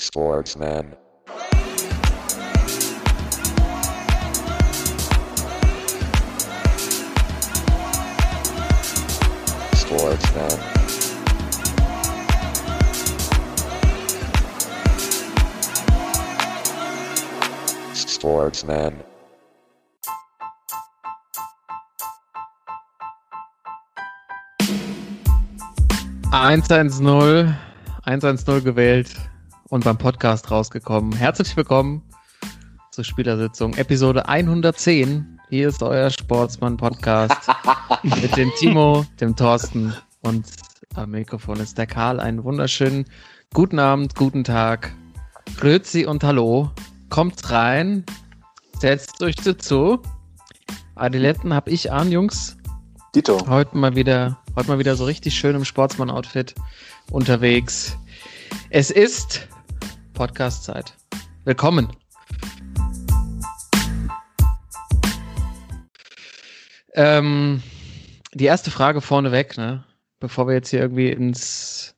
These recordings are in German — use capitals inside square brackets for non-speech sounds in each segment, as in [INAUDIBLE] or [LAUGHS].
Sportsman. Sportsman. Sportsman. 110, 110 gewählt und beim Podcast rausgekommen. Herzlich willkommen zur Spielersitzung, Episode 110. Hier ist euer Sportsmann-Podcast [LAUGHS] mit dem Timo, dem Thorsten und am Mikrofon ist der Karl. Einen wunderschönen guten Abend, guten Tag, Grüezi und Hallo. Kommt rein, setzt euch dazu. Adiletten habe ich an, Jungs. Dito. Heute mal wieder, heute mal wieder so richtig schön im Sportsmann-Outfit unterwegs. Es ist Podcast-Zeit. Willkommen. Ähm, die erste Frage vorneweg, ne? Bevor wir jetzt hier irgendwie ins,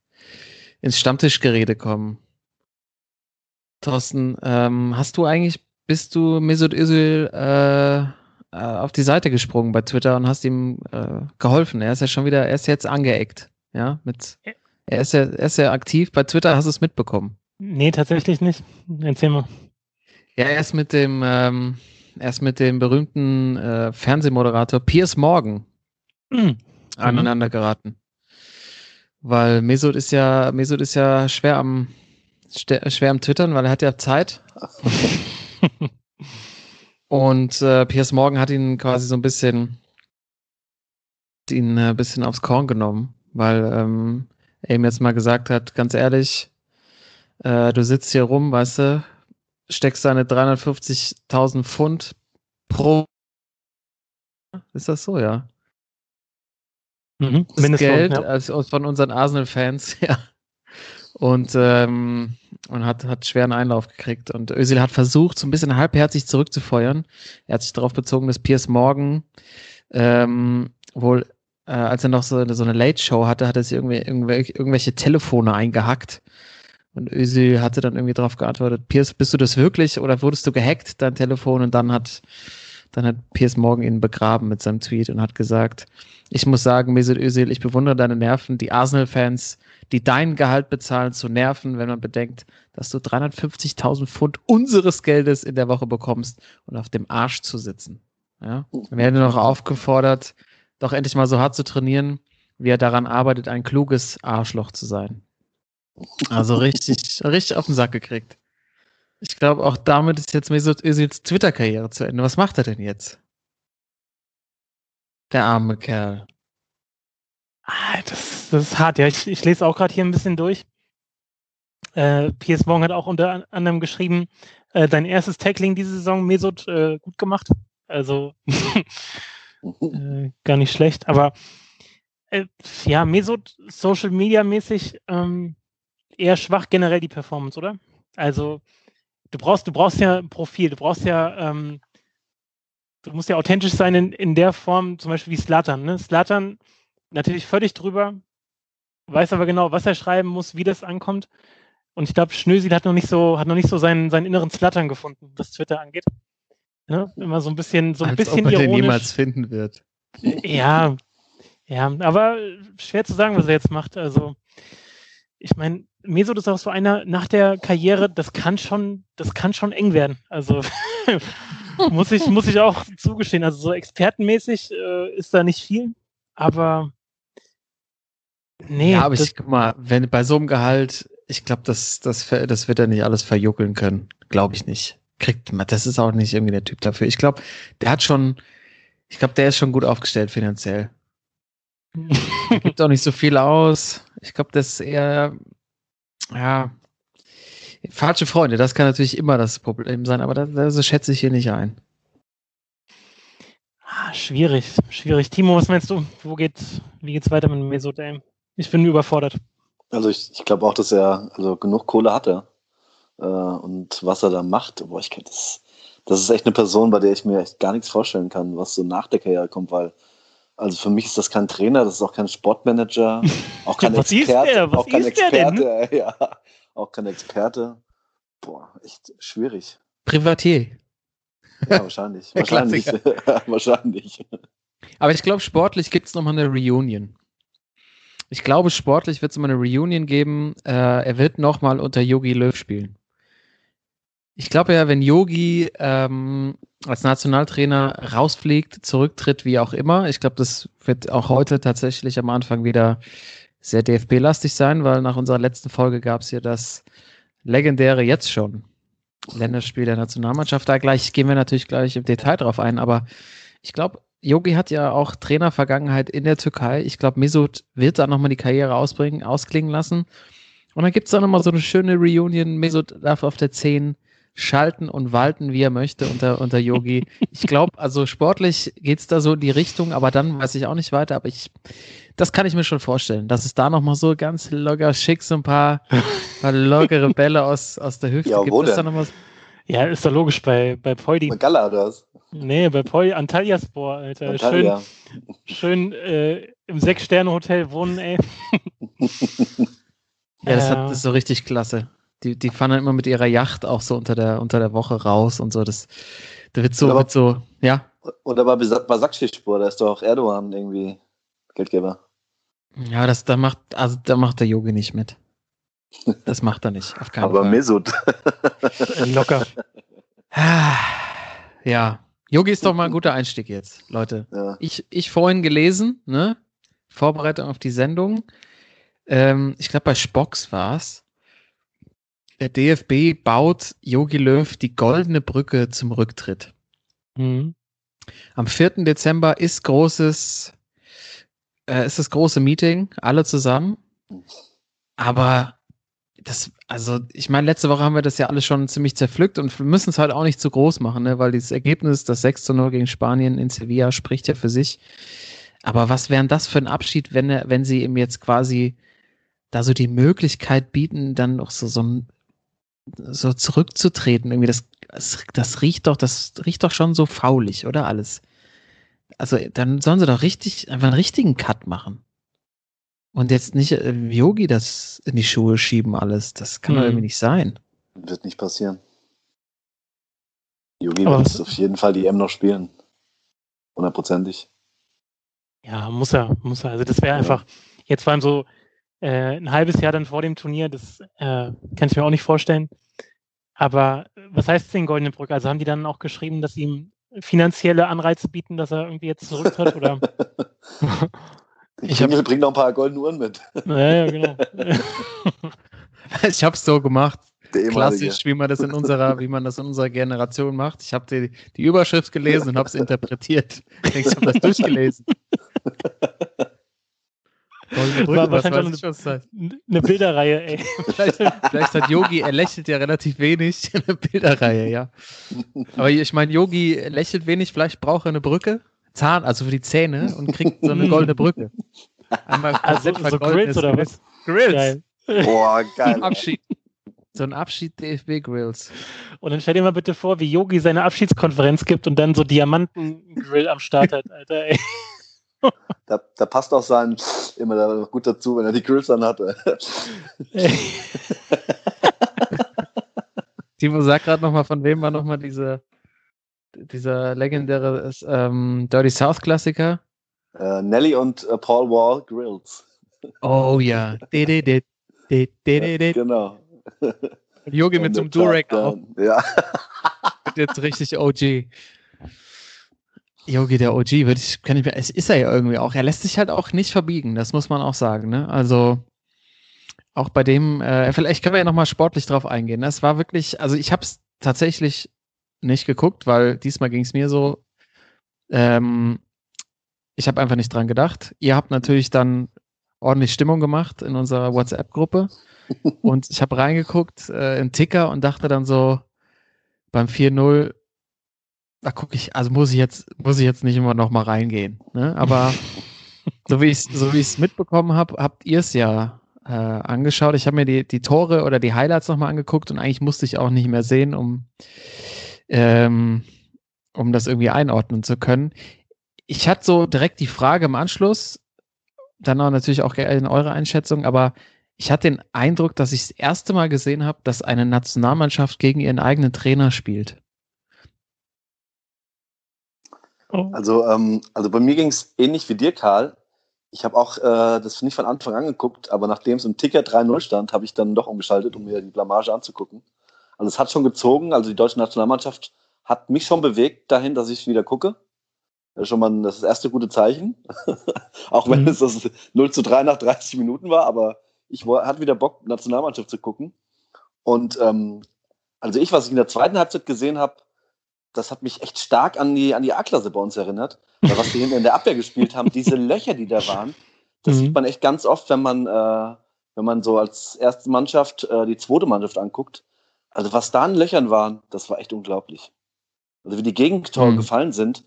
ins Stammtischgerede kommen. Thorsten, ähm, hast du eigentlich, bist du Mesut Özil äh, äh, auf die Seite gesprungen bei Twitter und hast ihm äh, geholfen. Er ist ja schon wieder, er ist jetzt angeeckt. Ja, mit, er ist ja, er ist ja aktiv bei Twitter, hast du es mitbekommen? Nee, tatsächlich nicht. Erzähl mal. Ja, er ist mit dem, ähm, er ist mit dem berühmten äh, Fernsehmoderator Piers Morgan Mhm. aneinander geraten. Weil Mesut ist ja, Mesut ist ja schwer am, schwer am Twittern, weil er hat ja Zeit. [LAUGHS] Und äh, Piers Morgan hat ihn quasi so ein bisschen, ihn äh, ein bisschen aufs Korn genommen, weil ähm, er ihm jetzt mal gesagt hat, ganz ehrlich, äh, du sitzt hier rum, weißt du, steckst deine 350.000 Pfund pro. Ist das so, ja? Mhm. das Mindestlohn, Geld ja. als, von unseren Arsenal-Fans, [LAUGHS] ja. Und, ähm, und hat, hat schweren Einlauf gekriegt. Und Özil hat versucht, so ein bisschen halbherzig zurückzufeuern. Er hat sich darauf bezogen, dass Piers Morgan ähm, wohl, äh, als er noch so, so eine Late-Show hatte, hat er sich irgendwie, irgendwelche, irgendwelche Telefone eingehackt. Und Özil hatte dann irgendwie darauf geantwortet, Piers, bist du das wirklich oder wurdest du gehackt, dein Telefon? Und dann hat, dann hat Piers Morgan ihn begraben mit seinem Tweet und hat gesagt, ich muss sagen, Mesut Özil, ich bewundere deine Nerven, die Arsenal-Fans, die dein Gehalt bezahlen, zu nerven, wenn man bedenkt, dass du 350.000 Pfund unseres Geldes in der Woche bekommst und auf dem Arsch zu sitzen. Ja? Wir werden noch aufgefordert, doch endlich mal so hart zu trainieren, wie er daran arbeitet, ein kluges Arschloch zu sein. Also richtig, richtig auf den Sack gekriegt. Ich glaube, auch damit ist jetzt Mesut Özils Twitter-Karriere zu Ende. Was macht er denn jetzt? Der arme Kerl. Ah, das, das ist hart, ja. Ich, ich lese auch gerade hier ein bisschen durch. Äh, Piers Morgan hat auch unter an- anderem geschrieben, äh, dein erstes Tackling diese Saison, Mesut, äh, gut gemacht. Also [LAUGHS] äh, gar nicht schlecht. Aber äh, ja, Mesut Social Media mäßig ähm, eher schwach generell die Performance, oder? Also du brauchst, du brauchst ja ein Profil, du brauchst ja, ähm, du musst ja authentisch sein in, in der Form, zum Beispiel wie Slatan. Ne? Slatan natürlich völlig drüber, weiß aber genau, was er schreiben muss, wie das ankommt. Und ich glaube, Schnösil hat noch nicht so, hat noch nicht so seinen, seinen inneren Slattern gefunden, was Twitter angeht. Ne? Immer so ein bisschen, so ein Als bisschen ob er den ironisch. jemals finden wird. Ja, ja, aber schwer zu sagen, was er jetzt macht. Also, ich meine, Mesut ist auch so einer nach der Karriere, das kann schon, das kann schon eng werden. Also [LAUGHS] muss ich, muss ich auch zugestehen. Also so expertenmäßig äh, ist da nicht viel, aber nee, ja, aber das, ich guck mal, wenn bei so einem Gehalt, ich glaube, das, das, das wird er nicht alles verjuckeln können. Glaube ich nicht. Kriegt man, das ist auch nicht irgendwie der Typ dafür. Ich glaube, der hat schon, ich glaube, der ist schon gut aufgestellt finanziell. [LAUGHS] Gibt auch nicht so viel aus. Ich glaube, das ist eher, ja, falsche Freunde. Das kann natürlich immer das Problem sein, aber das, das schätze ich hier nicht ein. ah, schwierig, schwierig. Timo, was meinst du? Wo geht's, wie geht's weiter mit? Ey? Ich bin überfordert. Also ich, ich glaube auch, dass er also genug Kohle hatte. Äh, und was er da macht, boah, ich kenn das, das ist echt eine Person, bei der ich mir echt gar nichts vorstellen kann, was so nach der Karriere kommt, weil also für mich ist das kein Trainer, das ist auch kein Sportmanager, [LAUGHS] auch kein was Experte, auch kein ist der denn? Experte, [LAUGHS] ja, auch kein Experte. Boah, echt schwierig. Privatier. Ja, wahrscheinlich. [LAUGHS] Wahrscheinlich. wahrscheinlich. Aber ich glaube, sportlich gibt es nochmal eine Reunion. Ich glaube, sportlich wird es mal eine Reunion geben. Äh, er wird nochmal unter Yogi Löw spielen. Ich glaube ja, wenn Yogi ähm, als Nationaltrainer rausfliegt, zurücktritt, wie auch immer, ich glaube, das wird auch heute tatsächlich am Anfang wieder sehr DFB-lastig sein, weil nach unserer letzten Folge gab es hier das legendäre jetzt schon Länderspiel der Nationalmannschaft. Da gleich gehen wir natürlich gleich im Detail drauf ein, aber ich glaube, Yogi hat ja auch Trainervergangenheit in der Türkei. Ich glaube, Mesut wird da nochmal die Karriere ausbringen, ausklingen lassen. Und dann gibt es da nochmal so eine schöne Reunion. Mesut darf auf der 10 schalten und walten, wie er möchte unter, unter Yogi. Ich glaube, also sportlich geht's da so in die Richtung, aber dann weiß ich auch nicht weiter. Aber ich, das kann ich mir schon vorstellen, dass es da nochmal so ganz locker schick so ein paar, paar lockere Bälle aus, aus der Hüfte Ja, gibt. da denn? noch mal so- Ja, ist doch logisch bei, bei Poidi. Gala oder was? Nee, bei Poidi, Antalyaspor, Alter. Antalya. Schön, schön äh, im Sechs-Sterne-Hotel wohnen, ey. [LAUGHS] Ja, das, Ja. hat, das ist so richtig klasse. Die, die fahren dann immer mit ihrer Yacht auch so unter der, unter der Woche raus und so. Das, da wird so, Aber- wird so, ja. Oder bei Basakşehirspor, da ist doch auch Erdogan irgendwie Geldgeber. Ja, das, da macht, also da macht der Yogi nicht mit. Das macht er nicht, auf keinen Aber Fall. Mesut. Äh, [LAUGHS] Locker. Ah, Ja, Yogi ist doch mal ein guter Einstieg jetzt, Leute. Ja. Ich, ich vorhin gelesen, ne? Vorbereitung auf die Sendung. Ähm, ich glaube, bei Spox war es. Der DFB baut Yogi Löw die goldene Brücke zum Rücktritt. Mhm. Am 4. Dezember ist großes, äh, ist das große Meeting, alle zusammen. Aber das, also ich meine, letzte Woche haben wir das ja alles schon ziemlich zerpflückt und wir müssen es halt auch nicht zu groß machen, ne? weil dieses Ergebnis, das 6 zu 0 gegen Spanien in Sevilla, spricht ja für sich. Aber was wäre denn das für ein Abschied, wenn er, wenn sie ihm jetzt quasi da so die Möglichkeit bieten, dann noch so, so ein so zurückzutreten, irgendwie das, das, das riecht doch, das riecht doch schon so faulig, oder alles? Also dann sollen sie doch richtig, einfach einen richtigen Cut machen. Und jetzt nicht äh, Yogi das in die Schuhe schieben alles. Das kann doch Mhm. irgendwie nicht sein. Wird nicht passieren. Yogi wird was- auf jeden Fall die M noch spielen. Hundertprozentig. Ja, muss er, muss er. Also das wäre Ja. einfach, jetzt vor allem so äh, ein halbes Jahr dann vor dem Turnier, das äh, kann ich mir auch nicht vorstellen. Aber äh, was heißt denn Goldene Brücke? Also haben die dann auch geschrieben, dass sie ihm finanzielle Anreize bieten, dass er irgendwie jetzt zurücktritt? oder? [LAUGHS] Ich Ich bringt noch ein paar goldene Uhren mit. ja, ja, genau. [LAUGHS] Ich hab's so gemacht. Klassisch, wie man das in unserer, wie man das in unserer Generation macht. Ich habe die, die Überschrift gelesen und habe es interpretiert. Ich ich habe das durchgelesen. [LAUGHS] Goldene Brücke, War was wahrscheinlich weiß ich, was das heißt. Eine Bilderreihe, ey. [LAUGHS] Vielleicht, vielleicht hat Yogi, er lächelt ja relativ wenig [LAUGHS] in der Bilderreihe, ja. Aber ich meine, Yogi lächelt wenig, vielleicht braucht er eine Brücke, Zahn, also für die Zähne und kriegt so eine goldene Brücke. Einmal Also so Grills oder was? Grills. Geil. Boah, geil. Abschied. So ein Abschied DFB Grills. Und dann stell dir mal bitte vor, wie Yogi seine Abschiedskonferenz gibt und dann so Diamantengrill am Start hat, Alter, ey. Da, da passt auch sein immer da gut dazu, wenn er die Grills dann hatte. [LAUGHS] Timo, sag gerade nochmal, von wem war nochmal diese, dieser legendäre ähm, Dirty South Klassiker? Äh, Nelly und äh, Paul Wall Grills. Oh ja. De, de, de. Genau. Yogi mit so einem Durek auf. Ja. wird jetzt richtig OG. Yogi, der OG, würde ich, kann ich mir, es ist er ja irgendwie auch. Er lässt sich halt auch nicht verbiegen, das muss man auch sagen. Ne? Also auch bei dem, äh, vielleicht können wir ja nochmal sportlich drauf eingehen. Das war wirklich, also ich habe es tatsächlich nicht geguckt, weil diesmal ging es mir so. Ähm, ich habe einfach nicht dran gedacht. Ihr habt natürlich dann ordentlich Stimmung gemacht in unserer WhatsApp-Gruppe. [LAUGHS] Und ich habe reingeguckt äh, in Ticker und dachte dann so, beim 4-0, da gucke ich, also muss ich jetzt, muss ich jetzt nicht immer noch mal reingehen. Ne? Aber [LAUGHS] so wie ich es so wie mitbekommen habe, habt ihr es ja äh, angeschaut. Ich habe mir die, die Tore oder die Highlights nochmal angeguckt und eigentlich musste ich auch nicht mehr sehen, um, ähm, um das irgendwie einordnen zu können. Ich hatte so direkt die Frage im Anschluss, dann auch natürlich auch gerne eure Einschätzung, aber ich hatte den Eindruck, dass ich das erste Mal gesehen habe, dass eine Nationalmannschaft gegen ihren eigenen Trainer spielt. Oh. Also, ähm, also bei mir ging es ähnlich wie dir, Karl. Ich habe auch äh, das nicht von Anfang an geguckt, aber nachdem es im Ticker 3-0 stand, habe ich dann doch umgeschaltet, um mir die Blamage anzugucken. Also es hat schon gezogen, also die deutsche Nationalmannschaft hat mich schon bewegt dahin, dass ich wieder gucke. Das ist schon mal das, das erste gute Zeichen. [LAUGHS] auch wenn mhm. es das 0 zu 3 nach 30 Minuten war, aber ich hatte wieder Bock, Nationalmannschaft zu gucken. Und ähm, also ich, was ich in der zweiten Halbzeit gesehen habe, das hat mich echt stark an die, an die A-Klasse bei uns erinnert. Weil was wir hinten in der Abwehr gespielt haben, diese Löcher, die da waren, das mhm. sieht man echt ganz oft, wenn man, äh, wenn man so als erste Mannschaft äh, die zweite Mannschaft anguckt. Also was da an Löchern waren, das war echt unglaublich. Also wie die Gegentore mhm. gefallen sind.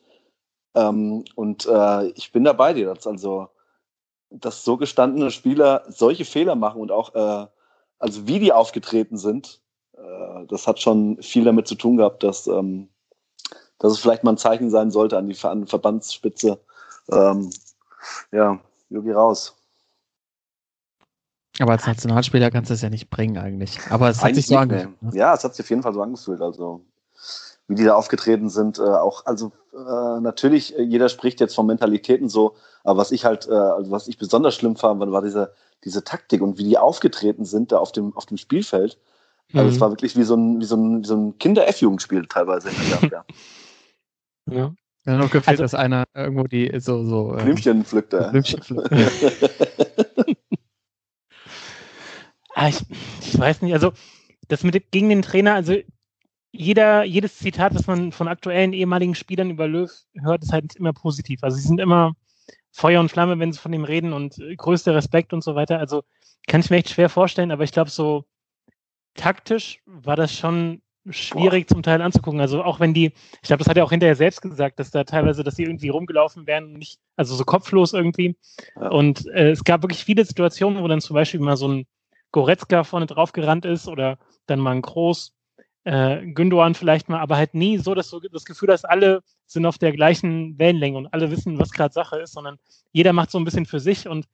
Ähm, und äh, ich bin da bei dir. Dass also, dass so gestandene Spieler solche Fehler machen und auch, äh, also wie die aufgetreten sind, äh, das hat schon viel damit zu tun gehabt, dass, ähm, dass es vielleicht mal ein Zeichen sein sollte an die an Verbandsspitze. Ähm, ja, Yogi raus. Aber als Nationalspieler kannst du es ja nicht bringen eigentlich. Aber es hat sich so angefühlt. Ne? Ja, es hat sich auf jeden Fall so angefühlt. Also wie die da aufgetreten sind, äh, auch also äh, natürlich äh, jeder spricht jetzt von Mentalitäten so, aber was ich halt, äh, also was ich besonders schlimm fand, war diese diese Taktik und wie die aufgetreten sind da auf dem auf dem Spielfeld. Also es mhm. war wirklich wie so ein wie so ein, wie so ein Kinder-F-Jugendspiel teilweise Abwehr. [LAUGHS] ja. Ja, noch gefällt, also, dass einer irgendwo die so so Blümchen ähm, pflückt. Blümchen pflückt. [LAUGHS] ah, ich, ich weiß nicht, also das mit gegen den Trainer, also jeder, jedes Zitat, was man von aktuellen ehemaligen Spielern über Löw hört, ist halt immer positiv. Also sie sind immer Feuer und Flamme, wenn sie von ihm reden und größter Respekt und so weiter. Also kann ich mir echt schwer vorstellen, aber ich glaube, so taktisch war das schon schwierig zum Teil anzugucken. Also auch wenn die, ich glaube, das hat er auch hinterher selbst gesagt, dass da teilweise, dass sie irgendwie rumgelaufen wären, nicht, also so kopflos irgendwie. Ja. Und äh, es gab wirklich viele Situationen, wo dann zum Beispiel mal so ein Goretzka vorne drauf gerannt ist oder dann mal ein Groß, äh, Gündogan vielleicht mal, aber halt nie so, dass du das Gefühl hast, alle sind auf der gleichen Wellenlänge und alle wissen, was gerade Sache ist, sondern jeder macht so ein bisschen für sich und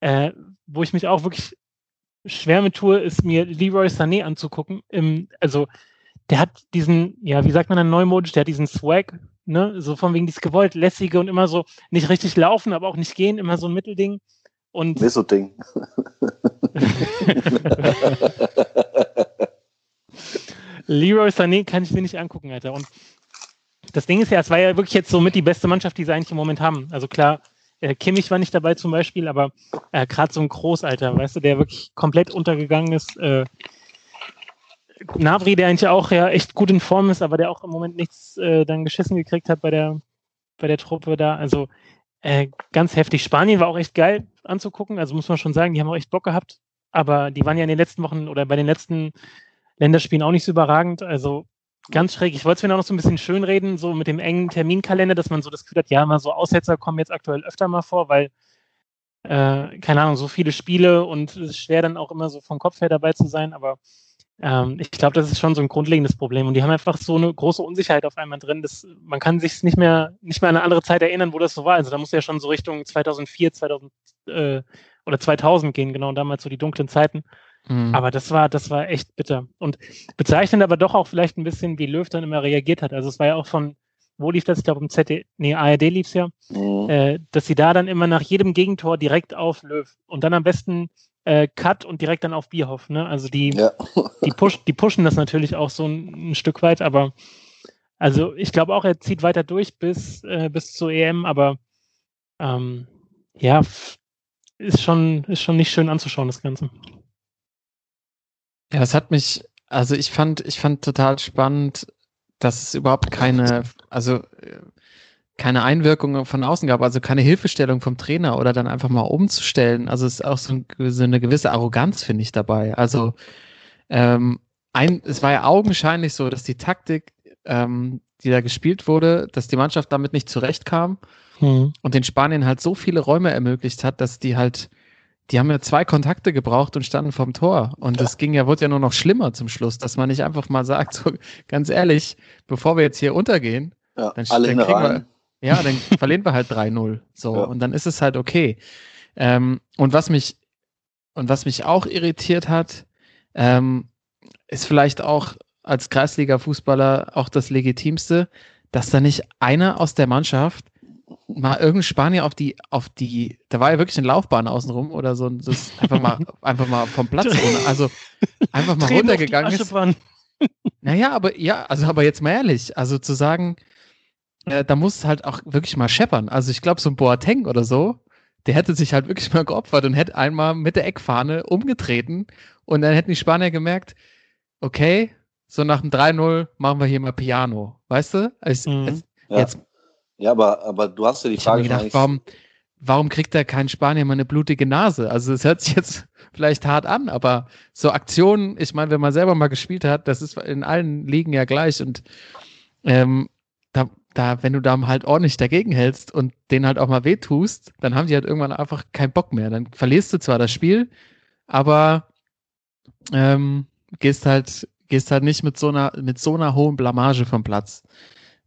äh, wo ich mich auch wirklich schwer mit tue, ist mir Leroy Sané anzugucken. Im, also der hat diesen, ja, wie sagt man dann neumodisch, der hat diesen Swag, ne, so von wegen dieses gewollt lässige und immer so nicht richtig laufen, aber auch nicht gehen, immer so ein Mittelding. Und Ding. [LAUGHS] Leroy Sané kann ich mir nicht angucken, Alter. Und das Ding ist ja, es war ja wirklich jetzt so mit die beste Mannschaft, die sie eigentlich im Moment haben. Also klar, äh, Kimmich war nicht dabei zum Beispiel, aber äh, gerade so ein Großalter, weißt du, der wirklich komplett untergegangen ist. Äh, Navri, der eigentlich auch ja echt gut in Form ist, aber der auch im Moment nichts äh, dann geschissen gekriegt hat bei der, bei der Truppe da. Also äh, ganz heftig. Spanien war auch echt geil anzugucken, also muss man schon sagen, die haben auch echt Bock gehabt. Aber die waren ja in den letzten Wochen oder bei den letzten Länderspielen auch nicht so überragend. Also ganz schräg. Ich wollte es mir noch so ein bisschen schönreden, so mit dem engen Terminkalender, dass man so das Gefühl hat, ja, mal so Aussetzer kommen jetzt aktuell öfter mal vor, weil, äh, keine Ahnung, so viele Spiele und es ist schwer dann auch immer so vom Kopf her dabei zu sein, aber ähm, ich glaube, das ist schon so ein grundlegendes Problem. Und die haben einfach so eine große Unsicherheit auf einmal drin, dass man kann sich nicht mehr, nicht mehr an eine andere Zeit erinnern, wo das so war. Also da muss ja schon so Richtung 2004, 2000 äh, oder 2000 gehen, genau, damals so die dunklen Zeiten. Mhm. Aber das war, das war echt bitter. Und bezeichnend aber doch auch vielleicht ein bisschen, wie Löw dann immer reagiert hat. Also es war ja auch von, wo lief das? Ich glaube, im ZD, nee, ARD lief es ja, mhm. äh, dass sie da dann immer nach jedem Gegentor direkt auf Löw und dann am besten äh, Cut und direkt dann auf Bierhoff. Ne? Also die, ja. [LAUGHS] die, push, die pushen das natürlich auch so ein, ein Stück weit, aber also ich glaube auch, er zieht weiter durch bis, äh, bis zur EM, aber ähm, ja, ist schon, ist schon nicht schön anzuschauen, das Ganze. Ja, es hat mich, also ich fand, ich fand total spannend, dass es überhaupt keine, also keine Einwirkung von außen gab, also keine Hilfestellung vom Trainer oder dann einfach mal umzustellen. Also es ist auch so, ein, so eine gewisse Arroganz, finde ich, dabei. Also ähm, ein, es war ja augenscheinlich so, dass die Taktik, ähm, die da gespielt wurde, dass die Mannschaft damit nicht zurechtkam hm. und den Spanien halt so viele Räume ermöglicht hat, dass die halt die haben ja zwei Kontakte gebraucht und standen vorm Tor. Und es ja. ging ja, wurde ja nur noch schlimmer zum Schluss, dass man nicht einfach mal sagt, [LAUGHS] so ganz ehrlich, bevor wir jetzt hier untergehen, ja, dann, alle dann kriegen wir, ja, dann [LAUGHS] verlieren wir halt 3-0. So, ja. und dann ist es halt okay. Ähm, und was mich und was mich auch irritiert hat, ähm, ist vielleicht auch als Kreisliga-Fußballer auch das Legitimste, dass da nicht einer aus der Mannschaft mal irgendein Spanier auf die, auf die, da war ja wirklich eine Laufbahn außenrum oder so, das einfach mal, [LAUGHS] einfach mal vom Platz runter, also einfach mal die runtergegangen ist. Naja, aber ja, also aber jetzt mal ehrlich, also zu sagen, äh, da muss halt auch wirklich mal scheppern. Also ich glaube, so ein Boateng oder so, der hätte sich halt wirklich mal geopfert und hätte einmal mit der Eckfahne umgetreten und dann hätten die Spanier gemerkt, okay, so nach dem 3-0 machen wir hier mal Piano, weißt du? Es, Mhm. es, Ja, Jetzt, ja aber, aber du hast ja die ich habe Frage gedacht, warum, warum kriegt da kein Spanier mal eine blutige Nase? Also es hört sich jetzt [LAUGHS] vielleicht hart an, aber so Aktionen, ich meine, wenn man selber mal gespielt hat, das ist in allen Ligen ja gleich und ähm, da, da, wenn du da halt ordentlich dagegen hältst und denen halt auch mal wehtust, dann haben die halt irgendwann einfach keinen Bock mehr. Dann verlierst du zwar das Spiel, aber ähm, gehst halt, gehst halt nicht mit so einer, mit so einer hohen Blamage vom Platz.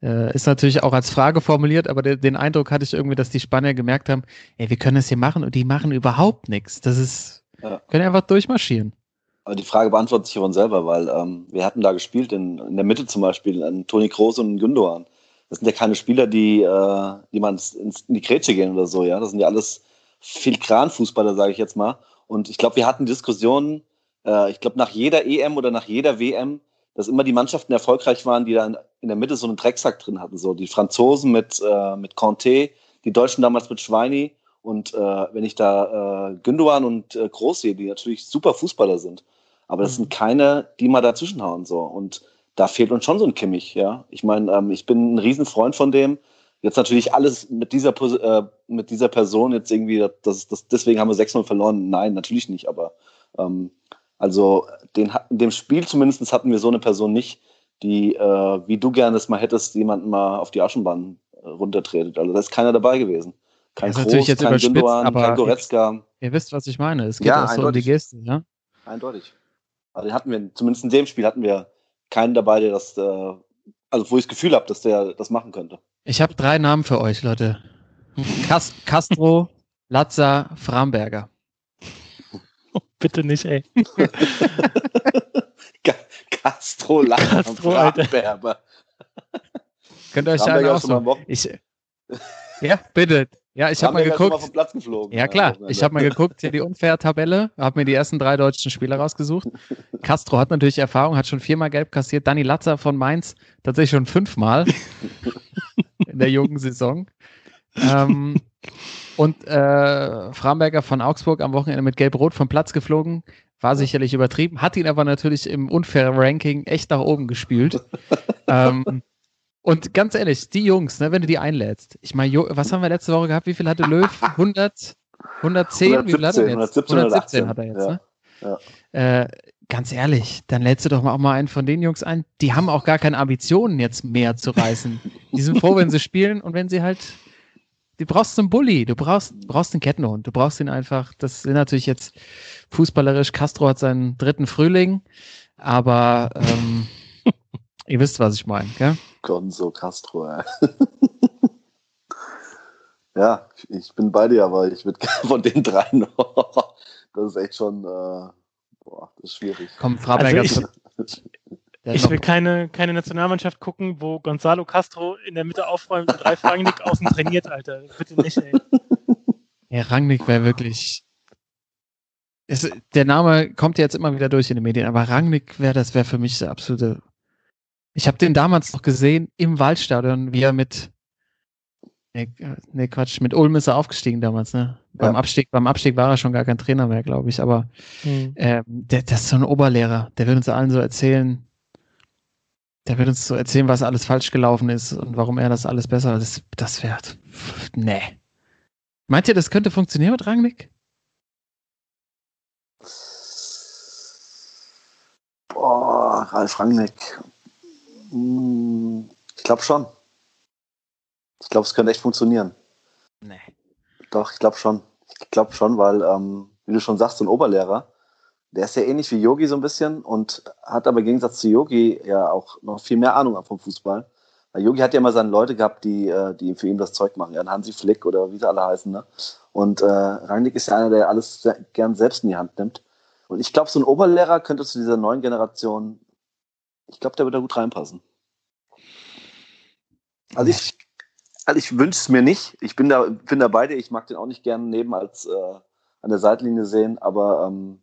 Äh, ist natürlich auch als Frage formuliert, aber de, den Eindruck hatte ich irgendwie, dass die Spanier gemerkt haben, ey, wir können das hier machen und die machen überhaupt nichts. Das ist, Ja. können einfach durchmarschieren. Aber die Frage beantwortet sich von selber, weil ähm, wir hatten da gespielt, in, in der Mitte zum Beispiel, ein Toni Kroos und ein Gündogan. Das sind ja keine Spieler, die, äh, die man in die Grätsche gehen oder so, ja. Das sind ja alles Filigran-Fußballer, sage ich jetzt mal. Und ich glaube, wir hatten Diskussionen, äh, ich glaube, nach jeder EM oder nach jeder WM, dass immer die Mannschaften erfolgreich waren, die da in, in der Mitte so einen Drecksack drin hatten. So die Franzosen mit, äh, mit Conte, die Deutschen damals mit Schweini. Und äh, wenn ich da äh, Gündogan und äh, Groß sehe, die natürlich super Fußballer sind, aber das Mhm. sind keine, die mal dazwischenhauen so. Und da fehlt uns schon so ein Kimmich, ja. Ich meine, ähm, ich bin ein Riesenfreund von dem. Jetzt natürlich alles mit dieser, äh, mit dieser Person jetzt irgendwie, das, das, deswegen haben wir 6-0 verloren. Nein, natürlich nicht, aber ähm, also den, in dem Spiel zumindest hatten wir so eine Person nicht, die, äh, wie du gerne es mal hättest, jemanden mal auf die Aschenbahn äh, runtertretet. Also da ist keiner dabei gewesen. Kein Das Groß, jetzt kein Gündogan, aber- kein Goretzka. Ihr wisst, was ich meine. Es geht Ja, auch so um die. Geste, ja. Eindeutig. Also hatten wir, zumindest in dem Spiel hatten wir keinen dabei, der das, äh, also wo ich das Gefühl habe, dass der das machen könnte. Ich habe drei Namen für euch, Leute. Cas Castro, [LAUGHS] Lazza, Framberger. Bitte nicht, ey. [LAUGHS] Ca- Castro, Langer, Castro. Framberger. Könnt ihr euch am aussuchen? Wochen- Ich, ja, bitte. Ja, ich habe mal geguckt. vom Platz geflogen. Ja, klar. Ich habe mal geguckt, hier die Unfair-Tabelle, habe mir die ersten drei deutschen Spieler rausgesucht. Castro hat natürlich Erfahrung, hat schon viermal gelb kassiert. Dani Latzer von Mainz tatsächlich schon fünfmal [LAUGHS] in der jungen Saison. Ähm, und äh, Framberger von Augsburg am Wochenende mit Gelb-Rot vom Platz geflogen. War sicherlich übertrieben, hat ihn aber natürlich im Unfair-Ranking echt nach oben gespült. [LAUGHS] ähm, und ganz ehrlich, die Jungs, ne, wenn du die einlädst, ich meine, was haben wir letzte Woche gehabt? Wie viel hatte Löw? [LAUGHS] 100, 110? Wie viel hat er jetzt? 117, 117 hat er jetzt, ja. ne? Äh, ganz ehrlich, dann lädst du doch mal auch mal einen von den Jungs ein. Die haben auch gar keine Ambitionen, jetzt mehr zu reißen. Die sind froh, wenn sie spielen und wenn sie halt. Du brauchst einen Bully, du brauchst, brauchst einen Kettenhund, du brauchst ihn einfach. Das sind natürlich jetzt fußballerisch. Castro hat seinen dritten Frühling, aber ähm, ihr wisst, was ich meine, gell? Gonzo Castro, ey. [LAUGHS] ja, ich- ich bin bei dir, aber ich würde [LAUGHS] von den dreien, das ist echt schon, äh, boah, das ist schwierig. Komm, Fraberger. Also [LAUGHS] Ich noch- will keine, keine Nationalmannschaft gucken, wo Gonzalo Castro in der Mitte aufräumt und Ralf Rangnick außen trainiert, Alter. Bitte nicht, ey. Ja, Rangnick wäre wirklich. Es, der Name kommt ja jetzt immer wieder durch in den Medien, aber Rangnick wäre, das wäre für mich der absolute. Ich habe den damals noch gesehen im Waldstadion, wie er mit. Nee, nee, Quatsch, mit Ulm ist er aufgestiegen damals, ne? Beim Ja. Abstieg, beim Abstieg war er schon gar kein Trainer mehr, glaube ich, aber Hm. ähm, der, das ist so ein Oberlehrer, der wird uns allen so erzählen, der wird uns so erzählen, was alles falsch gelaufen ist und warum er das alles besser. Das, das wäre. Nee. Meint ihr, das könnte funktionieren mit Rangnick? Boah, Ralf Rangnick. Hm, Ich glaube schon. Ich glaube, es könnte echt funktionieren. Nee. Doch, ich glaube schon. Ich glaube schon, weil, ähm, wie du schon sagst, so ein Oberlehrer, der ist ja ähnlich wie Yogi so ein bisschen und hat aber im Gegensatz zu Yogi ja auch noch viel mehr Ahnung vom Fußball. Weil Yogi hat ja immer seine Leute gehabt, die, äh, die für ihn das Zeug machen. Ja, ein Hansi Flick oder wie sie alle heißen. Ne? Und äh, Rangnick ist ja einer, der alles gern selbst in die Hand nimmt. Und ich glaube, so ein Oberlehrer könnte zu dieser neuen Generation, ich glaube, der wird da gut reinpassen. Also ich, also ich wünsche es mir nicht. Ich bin da, bin da bei dir. Ich mag den auch nicht gerne neben als äh, an der Seitenlinie sehen, aber ähm,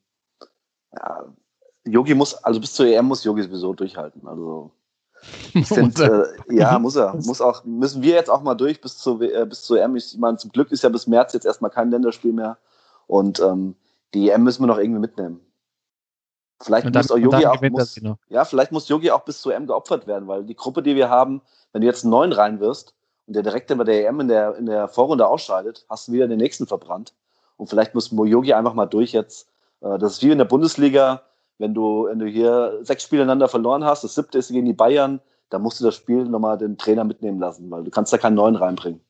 ja, Yogi muss, also bis zur EM muss Yogi sowieso durchhalten. Also [LAUGHS] ich finde, äh, ja, muss er. [LAUGHS] Muss auch, müssen wir jetzt auch mal durch bis zur, äh, bis zur EM. Ich meine, zum Glück ist ja bis März jetzt erstmal kein Länderspiel mehr. Und ähm, die EM müssen wir noch irgendwie mitnehmen. Vielleicht muss auch Yogi auch, muss, ja, vielleicht muss Yogi auch bis zur EM geopfert werden, weil die Gruppe, die wir haben, wenn du jetzt einen neuen reinwirfst und der direkt dann bei der EM in der, in der Vorrunde ausscheidet, hast du wieder den nächsten verbrannt. Und vielleicht muss Yogi einfach mal durch jetzt. Äh, das ist wie in der Bundesliga, wenn du, wenn du hier sechs Spiele einander verloren hast, das siebte ist gegen die Bayern, dann musst du das Spiel nochmal den Trainer mitnehmen lassen, weil du kannst da keinen neuen reinbringen.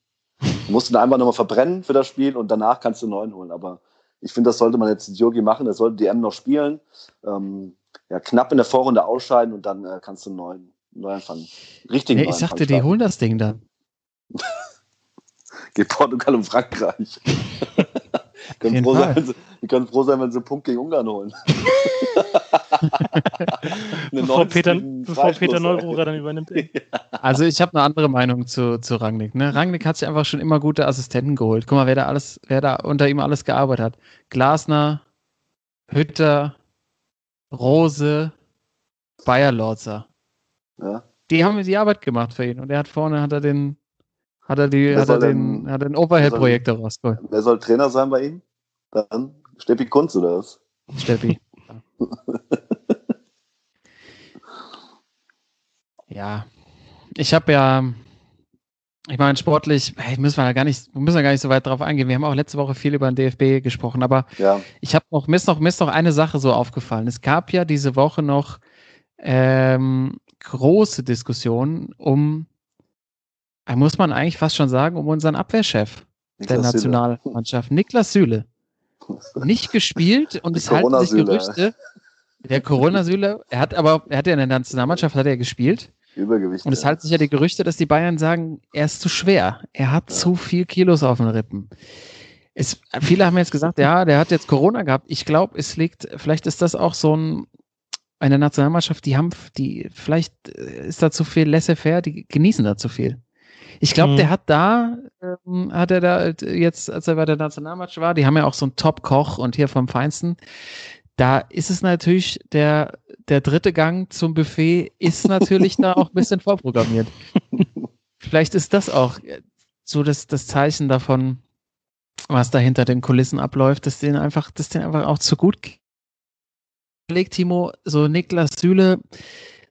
Du musst ihn einfach nochmal verbrennen für das Spiel und danach kannst du einen neuen holen. Aber ich finde, das sollte man jetzt mit Yogi machen. Er sollte die M noch spielen. Ähm, ja, knapp in der Vorrunde ausscheiden und dann äh, kannst du einen neuen, neu anfangen. Richtig. Nee, ich sagte, die holen das Ding dann. [LAUGHS] Geht Portugal und Frankreich. [LAUGHS] [LAUGHS] können froh sein, die können froh sein, wenn sie einen Punkt gegen Ungarn holen. [LAUGHS] bevor, Peter, bevor Peter Neururer dann übernimmt. [LAUGHS] Also ich habe eine andere Meinung zu, zu Rangnick. Ne? Rangnick hat sich einfach schon immer gute Assistenten geholt. Guck mal, wer da alles, wer da unter ihm alles gearbeitet hat. Glasner, Hütter, Rose, Bayerlorzer. Ja. Die haben die Arbeit gemacht für ihn und er hat vorne hat er den hat er, die, hat er den, denn, hat den Overhead-Projektor rausgeholt. Wer soll Trainer sein bei ihm? Dann Steppi Kunz oder was? Steppi. [LAUGHS] ja. Ich habe ja, ich meine, sportlich, hey, müssen wir da gar nicht, müssen wir gar nicht so weit drauf eingehen. Wir haben auch letzte Woche viel über den DFB gesprochen, aber ja. ich habe noch, mir ist noch, mir ist noch eine Sache so aufgefallen. Es gab ja diese Woche noch ähm, große Diskussionen um muss man eigentlich fast schon sagen, um unseren Abwehrchef Niklas der Nationalmannschaft. Niklas Süle. Nicht gespielt und es halten sich Gerüchte. Der Corona-Süle, er hat aber, er hat ja in der Nationalmannschaft hat er gespielt. Übergewicht. Und es halten sich ja die Gerüchte, dass die Bayern sagen, er ist zu schwer. Er hat ja. zu viel Kilos auf den Rippen. Es, viele haben jetzt gesagt, ja, der hat jetzt Corona gehabt. Ich glaube, es liegt, vielleicht ist das auch so ein, eine Nationalmannschaft, die haben, die, vielleicht ist da zu viel laissez-faire, die genießen da zu viel. Ich glaube, mhm. der hat da, ähm, hat er da jetzt, als er bei der Nationalmannschaft war, die haben ja auch so einen Top-Koch und hier vom Feinsten. Da ist es natürlich, der, der dritte Gang zum Buffet ist natürlich da auch ein bisschen vorprogrammiert. [LAUGHS] Vielleicht ist das auch so das, das Zeichen davon, was da hinter den Kulissen abläuft, dass den einfach, dass den einfach auch zu gut legt, Timo. So Niklas Süle,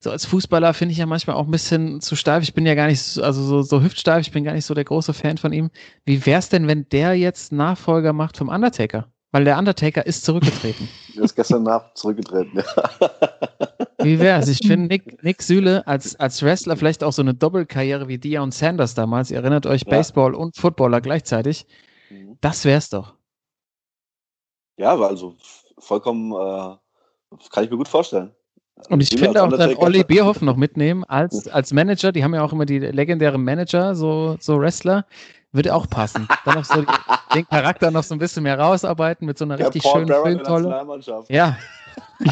so als Fußballer finde ich ja manchmal auch ein bisschen zu steif. Ich bin ja gar nicht, also so, so hüftsteif, ich bin gar nicht so der große Fan von ihm. Wie wäre es denn, wenn der jetzt Nachfolger macht vom Undertaker? Weil der Undertaker ist zurückgetreten. [LAUGHS] Der ist gestern nach zurückgetreten, ja. [LAUGHS] Wie wäre es? Ich finde Nick, Nick Süle als, als Wrestler vielleicht auch so eine Doppelkarriere wie Dion Sanders damals. Ihr erinnert euch, Baseball ja. und Footballer gleichzeitig. Mhm. Das wär's doch. Ja, also vollkommen, äh, kann ich mir gut vorstellen. Und ich finde auch dann Olli Bierhoff noch mitnehmen als, als Manager. Die haben ja auch immer die legendären Manager, so, so Wrestler. Würde auch passen. Dann noch so die, [LAUGHS] den Charakter noch so ein bisschen mehr rausarbeiten mit so einer richtig Paul schönen Filmtolle. Ja. [LAUGHS]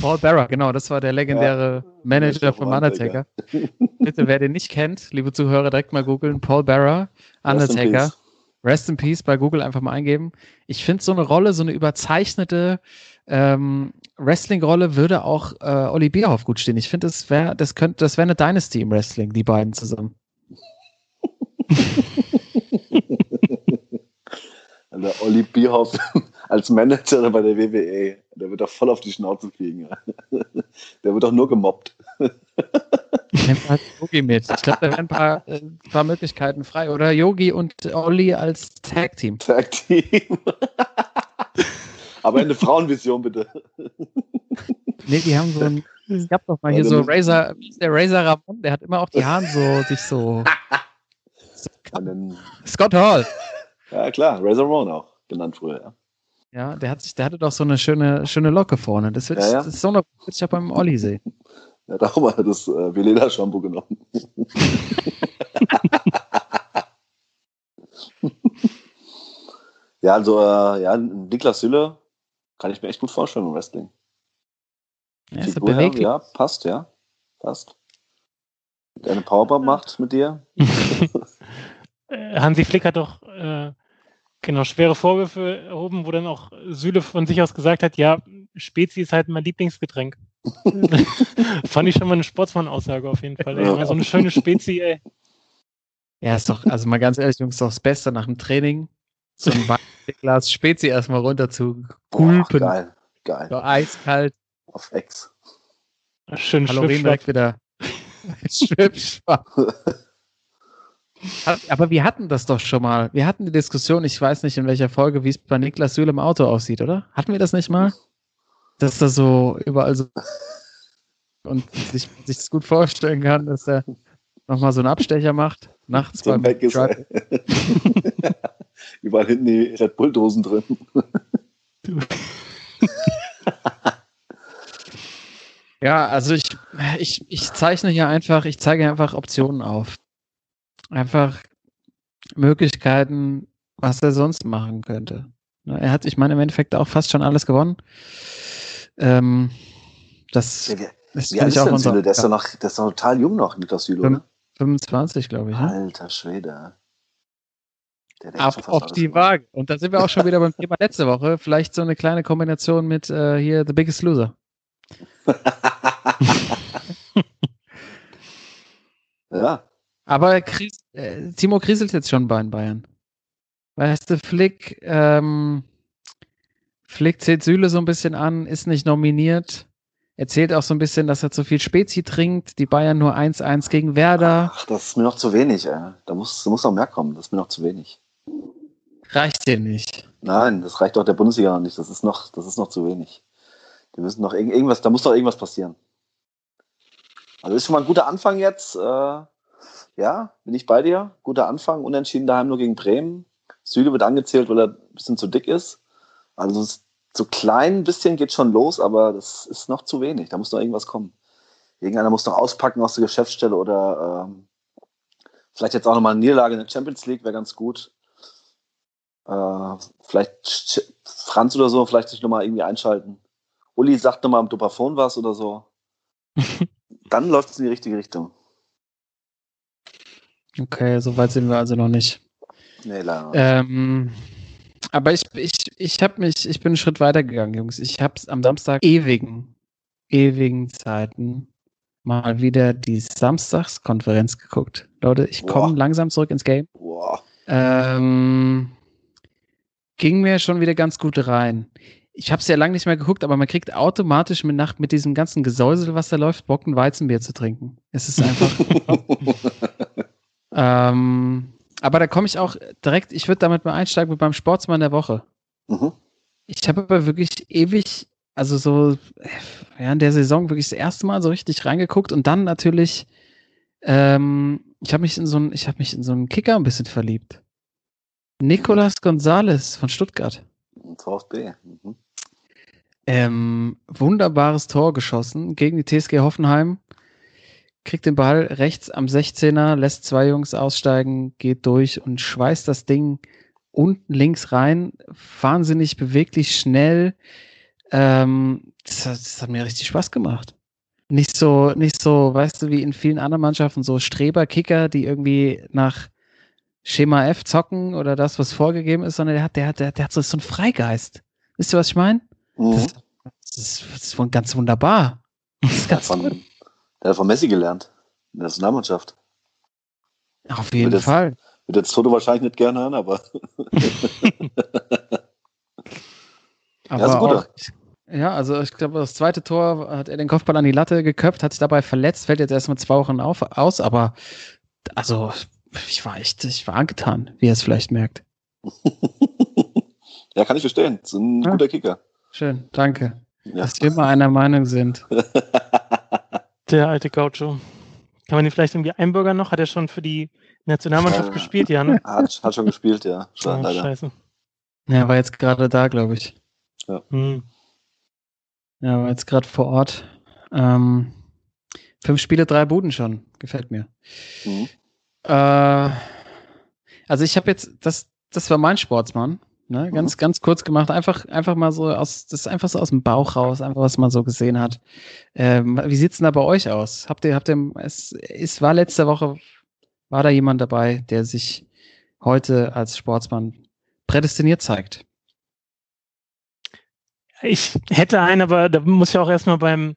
Paul Barra, genau, das war der legendäre ja, Manager von Undertaker. Bitte, wer den nicht kennt, liebe Zuhörer, direkt mal googeln. Paul Barra, Undertaker. Rest in Peace bei Google einfach mal eingeben. Ich finde so eine Rolle, so eine überzeichnete ähm, Wrestling-Rolle würde auch äh, Olli Bierhoff gut stehen. Ich finde, das wäre das könnte, das wäre eine Dynasty im Wrestling, die beiden zusammen. der [LAUGHS] Olli Bierhoff [LAUGHS] als Manager bei der WWE, der wird doch voll auf die Schnauze fliegen. [LAUGHS] Der wird doch nur gemobbt. Halt Yogi mit. Ich glaube, da wären ein paar, äh, paar Möglichkeiten frei. Oder Yogi und Olli als Tag-Team. Tag-Team. Aber eine Frauenvision bitte. [LAUGHS] Nee, die haben so ein. Es gab doch mal hier so Razor, der Razor Ramon, der hat immer auch die [LAUGHS] Haare so sich so. [LAUGHS] Scott Hall. Ja, klar, Razor Ramon auch genannt früher, ja. Ja, der hat sich, der hatte doch so eine schöne, schöne Locke vorne. Das, wird, ja, ja. das ist so eine, würde ich auch beim Olli sehen. Ja, darum hat er das äh, Veleda-Shampoo genommen. Ja, also, äh, ja, Niklas Süle kann ich mir echt gut vorstellen im Wrestling. Ja, ist Figur beweglich. ja, passt, ja. Passt. Der eine Powerbomb macht mit dir. [LAUGHS] Äh, Hansi Flick hat doch äh, genau schwere Vorwürfe erhoben, wo dann auch Süle von sich aus gesagt hat, ja, Spezi ist halt mein Lieblingsgetränk. [LAUGHS] Fand ich schon mal eine Sportsmann-Aussage auf jeden Fall. Ey. Ja. So eine schöne Spezi, ey. Ja, ist doch, also mal ganz ehrlich, Jungs, ist doch das Beste nach dem Training. So [LAUGHS] ein Glas Spezi erstmal runter zu Boah, gulpen. geil, geil. So eiskalt, Auf Ex. Schön Kalorien direkt wieder. [LAUGHS] Aber wir hatten das doch schon mal. Wir hatten die Diskussion, ich weiß nicht in welcher Folge, wie es bei Niklas Süle im Auto aussieht, oder? Hatten wir das nicht mal? Dass da so überall so [LAUGHS] und sich, sich das gut vorstellen kann, dass er nochmal so einen Abstecher macht. Nachts So beim weg ist. Überall hinten die Red Bull-Dosen drin. [LAUGHS] Ja, also ich, ich, ich zeichne hier einfach, ich zeige einfach Optionen auf. Einfach Möglichkeiten, was er sonst machen könnte. Ne, Er hat, ich meine, im Endeffekt auch fast schon alles gewonnen. Ähm, das Ja, ist, wie alt ist denn Süle? Der ist doch noch, der ist doch total jung noch, Niklas Süle, Fünf- oder? 25, glaube ich. Ne? Alter Schwede. Der schon Auf, die. Waage. Und da sind wir auch schon wieder beim Thema [LAUGHS] letzte Woche. Vielleicht so eine kleine Kombination mit äh, hier The Biggest Loser. [LAUGHS] ja, Aber Kries, äh, Timo kriselt jetzt schon bei den Bayern. Weißt du, Flick, ähm, Flick zählt Süle so ein bisschen an, ist nicht nominiert. Erzählt auch so ein bisschen, dass er zu viel Spezi trinkt. Die Bayern nur 1-1 gegen Werder. ach, das ist mir noch zu wenig, ey. Da muss, da muss noch mehr kommen. Das ist mir noch zu wenig. Reicht dir nicht. Nein, das reicht auch der Bundesliga noch nicht. Das ist noch, das ist noch zu wenig. Die müssen noch irg- irgendwas, da muss doch irgendwas passieren. Also ist schon mal ein guter Anfang jetzt. Äh, ja, bin ich bei dir. Guter Anfang. Unentschieden daheim nur gegen Bremen. Süle wird angezählt, weil er ein bisschen zu dick ist. Also so klein ein bisschen geht schon los, aber das ist noch zu wenig. Da muss noch irgendwas kommen. Irgendeiner muss noch auspacken aus der Geschäftsstelle oder ähm, vielleicht jetzt auch nochmal eine Niederlage in der Champions League wäre ganz gut. Äh, vielleicht Franz oder so, vielleicht sich nochmal irgendwie einschalten. Uli sagt nochmal am Dopafon was oder so. [LAUGHS] Dann läuft es in die richtige Richtung. Okay, so weit sind wir also noch nicht. Nee, leider. nicht. Ähm, aber ich, ich, ich habe mich, ich bin einen Schritt weiter gegangen, Jungs. Ich habe am Samstag ewigen, ewigen Zeiten mal wieder die Samstagskonferenz geguckt. Leute, ich komme langsam zurück ins Game. Boah. Ähm, ging mir schon wieder ganz gut rein. Ich habe es ja lange nicht mehr geguckt, aber man kriegt automatisch mit Nacht mit diesem ganzen Gesäusel, was da läuft, Bock, ein Weizenbier zu trinken. Es ist einfach. [LAUGHS] ähm, aber da komme ich auch direkt, ich würde damit mal einsteigen mit beim Sportsmann der Woche. mhm. Ich habe aber wirklich ewig, also so äh, während der Saison wirklich das erste Mal so richtig reingeguckt und dann natürlich, ähm, ich habe mich in so einen, ich habe mich in so einen Kicker ein bisschen verliebt. Nicolas Gonzalez von Stuttgart. VfB. Mhm. Ähm, wunderbares Tor geschossen gegen die TSG Hoffenheim. Kriegt den Ball rechts am 16er, lässt zwei Jungs aussteigen, geht durch und schweißt das Ding unten links rein. Wahnsinnig beweglich, schnell. Ähm, das, hat, das hat mir richtig Spaß gemacht. Nicht so, nicht so, weißt du, wie in vielen anderen Mannschaften, so Streberkicker, die irgendwie nach Schema F zocken oder das, was vorgegeben ist, sondern der hat, der hat, der, der hat so, so einen Freigeist. Wisst ihr, was ich meine? Mhm. Das, das, ist, das ist ganz wunderbar. Das ist Der, ganz hat von, der hat von Messi gelernt. In der Nationalmannschaft. Auf jeden das- Fall. Wird jetzt Toto wahrscheinlich nicht gerne hören, aber [LAUGHS] Aber guter. auch, ja, also ich glaube, das zweite Tor hat er den Kopfball an die Latte geköpft, hat sich dabei verletzt, fällt jetzt erstmal zwei Wochen auf, aus, aber also ich war echt, ich war angetan, wie ihr es vielleicht merkt. [LAUGHS] ja, kann ich verstehen. Das ist ein Ja. guter Kicker. Schön, danke. Ja. Dass wir immer einer Meinung sind. [LAUGHS] Der alte Gaucho. Kann man den vielleicht irgendwie einbürgern noch? Hat er schon für die Nationalmannschaft Ja. gespielt? Ja, ne? [LAUGHS] hat, hat schon gespielt, ja. Schon, Oh, leider. scheiße. Er war jetzt gerade da, glaube ich. Hm. Er war jetzt gerade vor Ort. Ähm, fünf Spiele, drei Buden schon. Gefällt mir. Mhm. Äh, also ich habe jetzt, das, das war mein Sportsmann. Ne? Ganz, mhm. ganz kurz gemacht, einfach, einfach mal so aus, das ist einfach so aus dem Bauch raus, einfach was man so gesehen hat. Ähm, wie sieht's denn da bei euch aus? Habt ihr, habt ihr, es, es war letzte Woche, war da jemand dabei, der sich heute als Sportsmann prädestiniert zeigt? Ich hätte einen, aber da muss ich auch erstmal beim,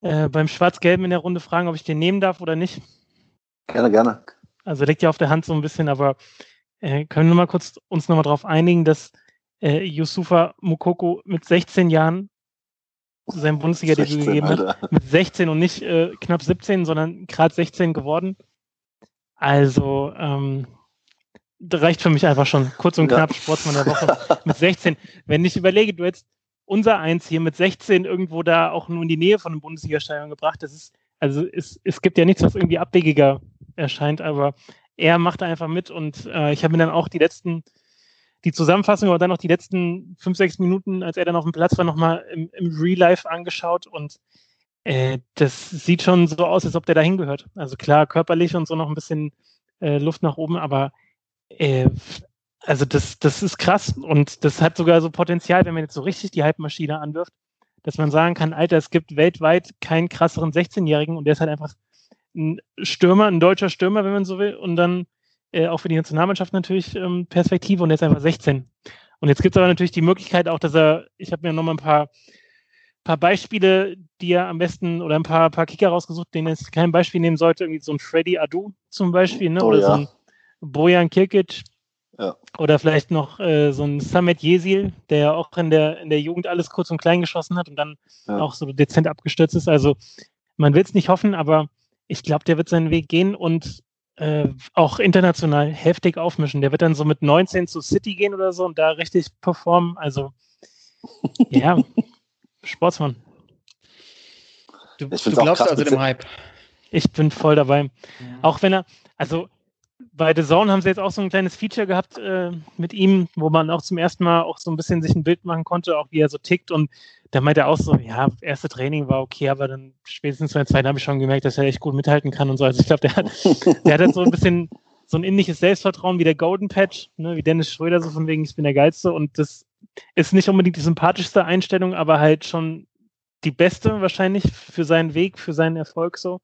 äh, beim Schwarz-Gelben in der Runde fragen, ob ich den nehmen darf oder nicht. Gerne, gerne. Also liegt ja auf der Hand so ein bisschen, aber äh, können wir mal kurz uns nochmal darauf einigen, dass äh, Yusufa Mukoko mit 16 Jahren sein Bundesliga-Debüt gegeben hat. Mit 16 und nicht äh, knapp 17, sondern gerade 16 geworden. Also, ähm, reicht für mich einfach schon. Kurz und knapp, ja. Sportsmann der Woche mit 16. Wenn ich überlege, du hättest unser Eins hier mit 16 irgendwo da auch nur in die Nähe von einem Bundesliga-Stadion gebracht, das ist, also es, es gibt ja nichts, was irgendwie abwegiger erscheint, aber er macht einfach mit und äh, ich habe mir dann auch die letzten, die Zusammenfassung, aber dann noch die letzten fünf, sechs Minuten, als er dann auf dem Platz war, nochmal im, im Real Life angeschaut und äh, das sieht schon so aus, als ob der da hingehört. Also klar, körperlich und so noch ein bisschen äh, Luft nach oben, aber äh, also das, das ist krass und das hat sogar so Potenzial, wenn man jetzt so richtig die Hype-Maschine anwirft, dass man sagen kann, Alter, es gibt weltweit keinen krasseren 16-Jährigen und der ist halt einfach ein Stürmer, ein deutscher Stürmer, wenn man so will, und dann äh, auch für die Nationalmannschaft natürlich ähm, Perspektive und ist einfach 16. Und jetzt gibt es aber natürlich die Möglichkeit auch, dass er, ich habe mir nochmal ein paar, paar Beispiele, die er am besten, oder ein paar, paar Kicker rausgesucht, denen es kein Beispiel nehmen sollte, irgendwie so ein Freddy Adu zum Beispiel, ne? Oh, oder ja. so ein Bojan Kirkic. Ja. Oder vielleicht noch äh, so ein Samet Jesil, der ja auch in der, in der Jugend alles kurz und klein geschossen hat und dann ja. auch so dezent abgestürzt ist. Also man will es nicht hoffen, aber ich glaube, der wird seinen Weg gehen und äh, auch international heftig aufmischen. Der wird dann so mit 19 zu City gehen oder so und da richtig performen. Also, [LAUGHS] ja, Sportsmann. Du, du glaubst also dem Hype. Ich bin voll dabei. Ja. Auch wenn er, also bei The Zone haben sie jetzt auch so ein kleines Feature gehabt äh, mit ihm, wo man auch zum ersten Mal auch so ein bisschen sich ein Bild machen konnte, auch wie er so tickt. Und da meinte er auch so, ja, erste Training war okay, aber dann spätestens bei der zweiten habe ich schon gemerkt, dass er echt gut mithalten kann und so. Also ich glaube, der hat, [LAUGHS] der hat halt so ein bisschen so ein ähnliches Selbstvertrauen wie der Golden Patch, ne, wie Dennis Schröder, so von wegen, ich bin der Geilste. Und das ist nicht unbedingt die sympathischste Einstellung, aber halt schon die beste wahrscheinlich für seinen Weg, für seinen Erfolg so.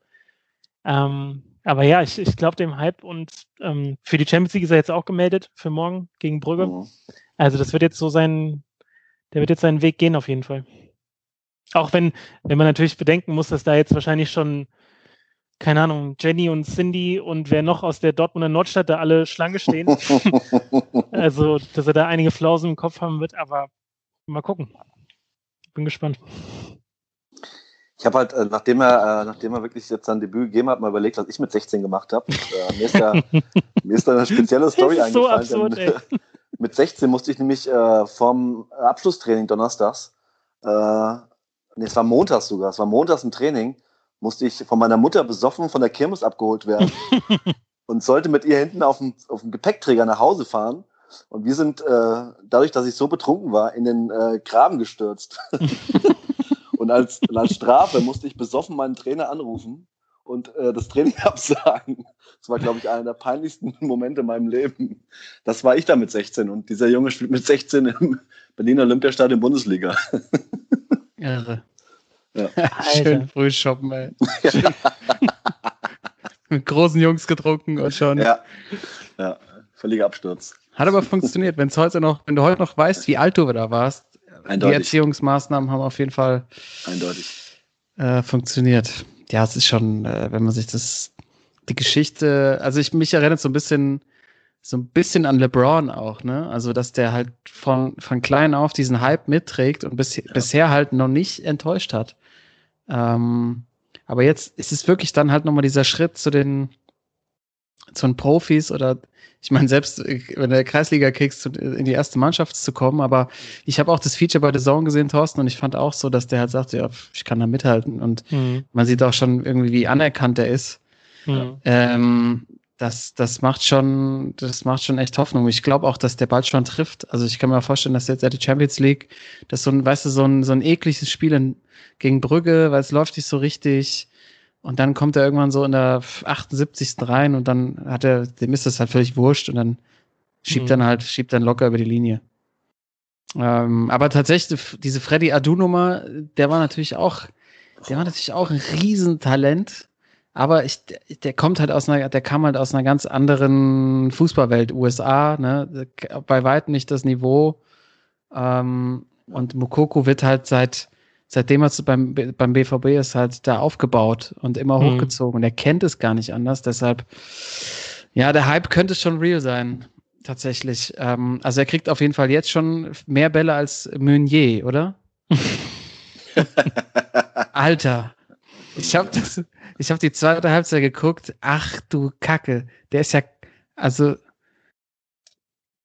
Ähm, aber ja, ich, ich glaube dem Hype und ähm, für die Champions League ist er jetzt auch gemeldet für morgen gegen Brügge. Mhm. Also das wird jetzt so sein, der wird jetzt seinen Weg gehen auf jeden Fall. Auch wenn, wenn man natürlich bedenken muss, dass da jetzt wahrscheinlich schon, keine Ahnung, Jenny und Cindy und wer noch aus der Dortmunder Nordstadt da alle Schlange stehen. [LAUGHS] also, dass er da einige Flausen im Kopf haben wird, aber mal gucken. Bin gespannt ich habe halt, äh, nachdem er, äh, nachdem er wirklich jetzt sein Debüt gegeben hat, mal überlegt, was ich mit 16 gemacht habe. Äh, mir, ist [LAUGHS] mir ist da eine spezielle Story eingefallen. So absurd, denn, [LAUGHS] mit 16 musste ich nämlich äh, vom Abschlusstraining donnerstags, äh, nee, es war montags sogar, es war montags im Training, musste ich von meiner Mutter besoffen von der Kirmes abgeholt werden [LAUGHS] und sollte mit ihr hinten auf dem, auf dem Gepäckträger nach Hause fahren. Und wir sind äh, dadurch, dass ich so betrunken war, in den äh, Graben gestürzt. Und als, als Strafe musste ich besoffen meinen Trainer anrufen und äh, das Training [LAUGHS] absagen. Das war, glaube ich, einer der peinlichsten [LAUGHS] Momente in meinem Leben. Das war ich da mit 16 und dieser Junge spielt mit 16 im [LAUGHS] Berliner Olympiastadion Bundesliga. Irre. Ja. Schön früh shoppen, ey. Ja. mit großen Jungs getrunken und schon. Ja, ja. völliger Absturz. Hat aber funktioniert. Wenn heute noch, wenn du heute noch weißt, wie alt du da warst, Eindeutig. Die Erziehungsmaßnahmen haben auf jeden Fall Eindeutig. Äh, funktioniert. Ja, es ist schon, äh, wenn man sich das, die Geschichte, also ich mich erinnert so ein bisschen, so ein bisschen an LeBron auch, ne? Also, dass der halt von, von klein auf diesen Hype mitträgt und bis, ja. bisher halt noch nicht enttäuscht hat. Ähm, aber jetzt ist es wirklich dann halt nochmal dieser Schritt zu den, zu Profis oder ich meine, selbst äh, wenn der Kreisliga kickst, in die erste Mannschaft zu kommen, aber ich habe auch das Feature bei The Zone gesehen, Thorsten, und ich fand auch so, dass der halt sagt, ja, ich kann da mithalten und mhm. man sieht auch schon irgendwie, wie anerkannt er ist. Mhm. Ähm, das, das macht schon, das macht schon echt Hoffnung. Ich glaube auch, dass der bald schon trifft. Also ich kann mir vorstellen, dass jetzt die Champions League, das so ein, weißt du, so ein, so ein ekliges Spiel in, gegen Brügge, weil es läuft nicht so richtig. Und dann kommt er irgendwann so in der 78. rein und dann hat er, dem ist das halt völlig wurscht und dann schiebt Mhm. dann halt, schiebt dann locker über die Linie. Ähm, aber tatsächlich, diese Freddy Adu-Nummer, der war natürlich auch, der war natürlich auch ein Riesentalent. Aber ich, der, kommt halt aus einer, der kam halt aus einer ganz anderen Fußballwelt, USA, ne, bei weitem nicht das Niveau. Ähm, und Mokoko wird halt seit, seitdem er beim, beim BVB ist, halt da aufgebaut und immer Mhm. hochgezogen. Und er kennt es gar nicht anders. Deshalb, ja, der Hype könnte schon real sein. Tatsächlich. Ähm, also er kriegt auf jeden Fall jetzt schon mehr Bälle als Meunier, oder? [LAUGHS] Alter. Ich habe das, ich habe die zweite Halbzeit geguckt. Ach du Kacke. Der ist ja, also,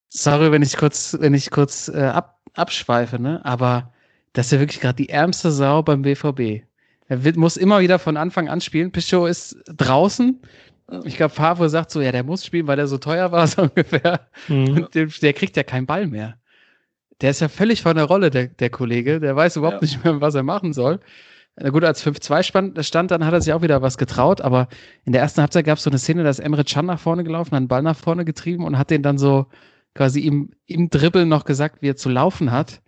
sorry, wenn ich kurz, wenn ich kurz äh, ab, abschweife, ne? Aber das ist ja wirklich gerade die ärmste Sau beim BVB. Er wird, muss immer wieder von Anfang an spielen. Pichot ist draußen. Ich glaube, Favre sagt so, ja, der muss spielen, weil der so teuer war, [LAUGHS] so ungefähr. Mhm. Und der, der kriegt ja keinen Ball mehr. Der ist ja völlig von der Rolle, der, der Kollege. Der weiß überhaupt Ja. nicht mehr, was er machen soll. Na gut, als 5-2 stand, stand, dann hat er sich auch wieder was getraut, aber in der ersten Halbzeit gab es so eine Szene, da ist Emre Can nach vorne gelaufen, hat einen Ball nach vorne getrieben und hat den dann so quasi im, im Dribbeln noch gesagt, wie er zu laufen hat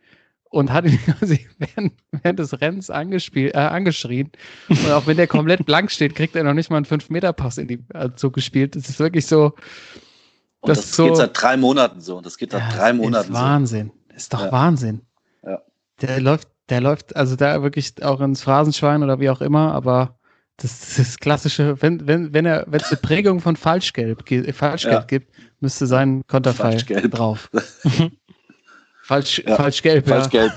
und hat ihn [LAUGHS] quasi während, während des Rennens angespielt, äh, angeschrien. Und auch wenn der komplett blank steht, kriegt er noch nicht mal einen 5-Meter-Pass in die äh, zugespielt. Das ist wirklich so. Und Das das, ist so- geht seit drei Monaten so. Das geht seit Ja, drei ist Monaten so. Wahnsinn. Ist doch Ja. Wahnsinn. Ja. Der läuft, der läuft, also da wirklich auch ins Phrasenschwein oder wie auch immer, aber das, das ist klassische, wenn, wenn, wenn er, wenn es eine Prägung von Falschgelb, ge- Falschgeld Ja. gibt, müsste sein Konterfei Falschgelb. drauf. [LAUGHS] Falsch, Ja. Falschgelb, ja. Falsch gelb.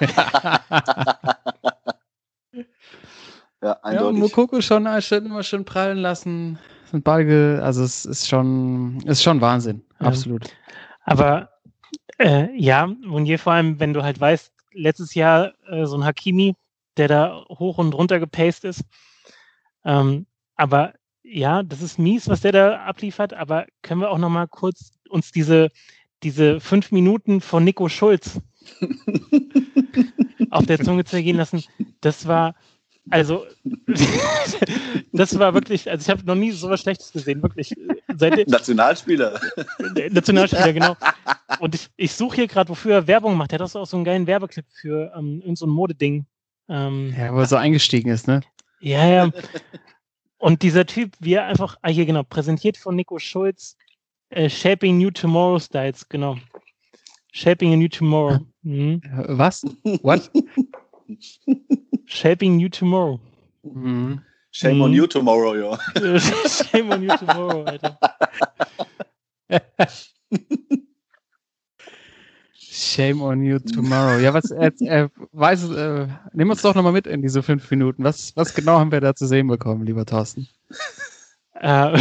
ja, [LAUGHS] [LAUGHS] Ja, eindeutig. Mokoko schon, äh, schon immer schön prallen lassen. Ball, ge- also es ist schon, ist schon Wahnsinn. Ja. Absolut. Aber äh, ja, Mounier vor allem, wenn du halt weißt, letztes Jahr äh, so ein Hakimi, der da hoch und runter gepaced ist. Ähm, aber ja, das ist mies, was der da abliefert. Aber können wir auch noch mal kurz uns diese, diese fünf Minuten von Nico Schulz [LAUGHS] auf der Zunge zergehen lassen? Das war, also, [LAUGHS] das war wirklich, also ich habe noch nie so was Schlechtes gesehen, wirklich. Seit, [LAUGHS] Nationalspieler. Nationalspieler, genau. Und ich, ich suche hier gerade, wofür er Werbung macht. Er hat auch so einen geilen Werbeclip für ähm, irgend so ein Modeding. Ähm, Ja, wo er so eingestiegen ist, ne? ja, ja. Und dieser Typ, wie er einfach, ah hier genau, präsentiert von Nico Schulz, äh, Shaping New Tomorrow Styles, genau. Shaping a New Tomorrow. Mhm. Äh, Was? What? Shaping New Tomorrow. Mhm. Shame on Mhm. you tomorrow, ja. Äh, [LAUGHS] Shame on You Tomorrow, Alter. Shame on you tomorrow. Ja, was, er, er weiß, äh, nimm uns doch nochmal mit in diese fünf Minuten. Was, was genau haben wir da zu sehen bekommen, lieber Thorsten? Äh,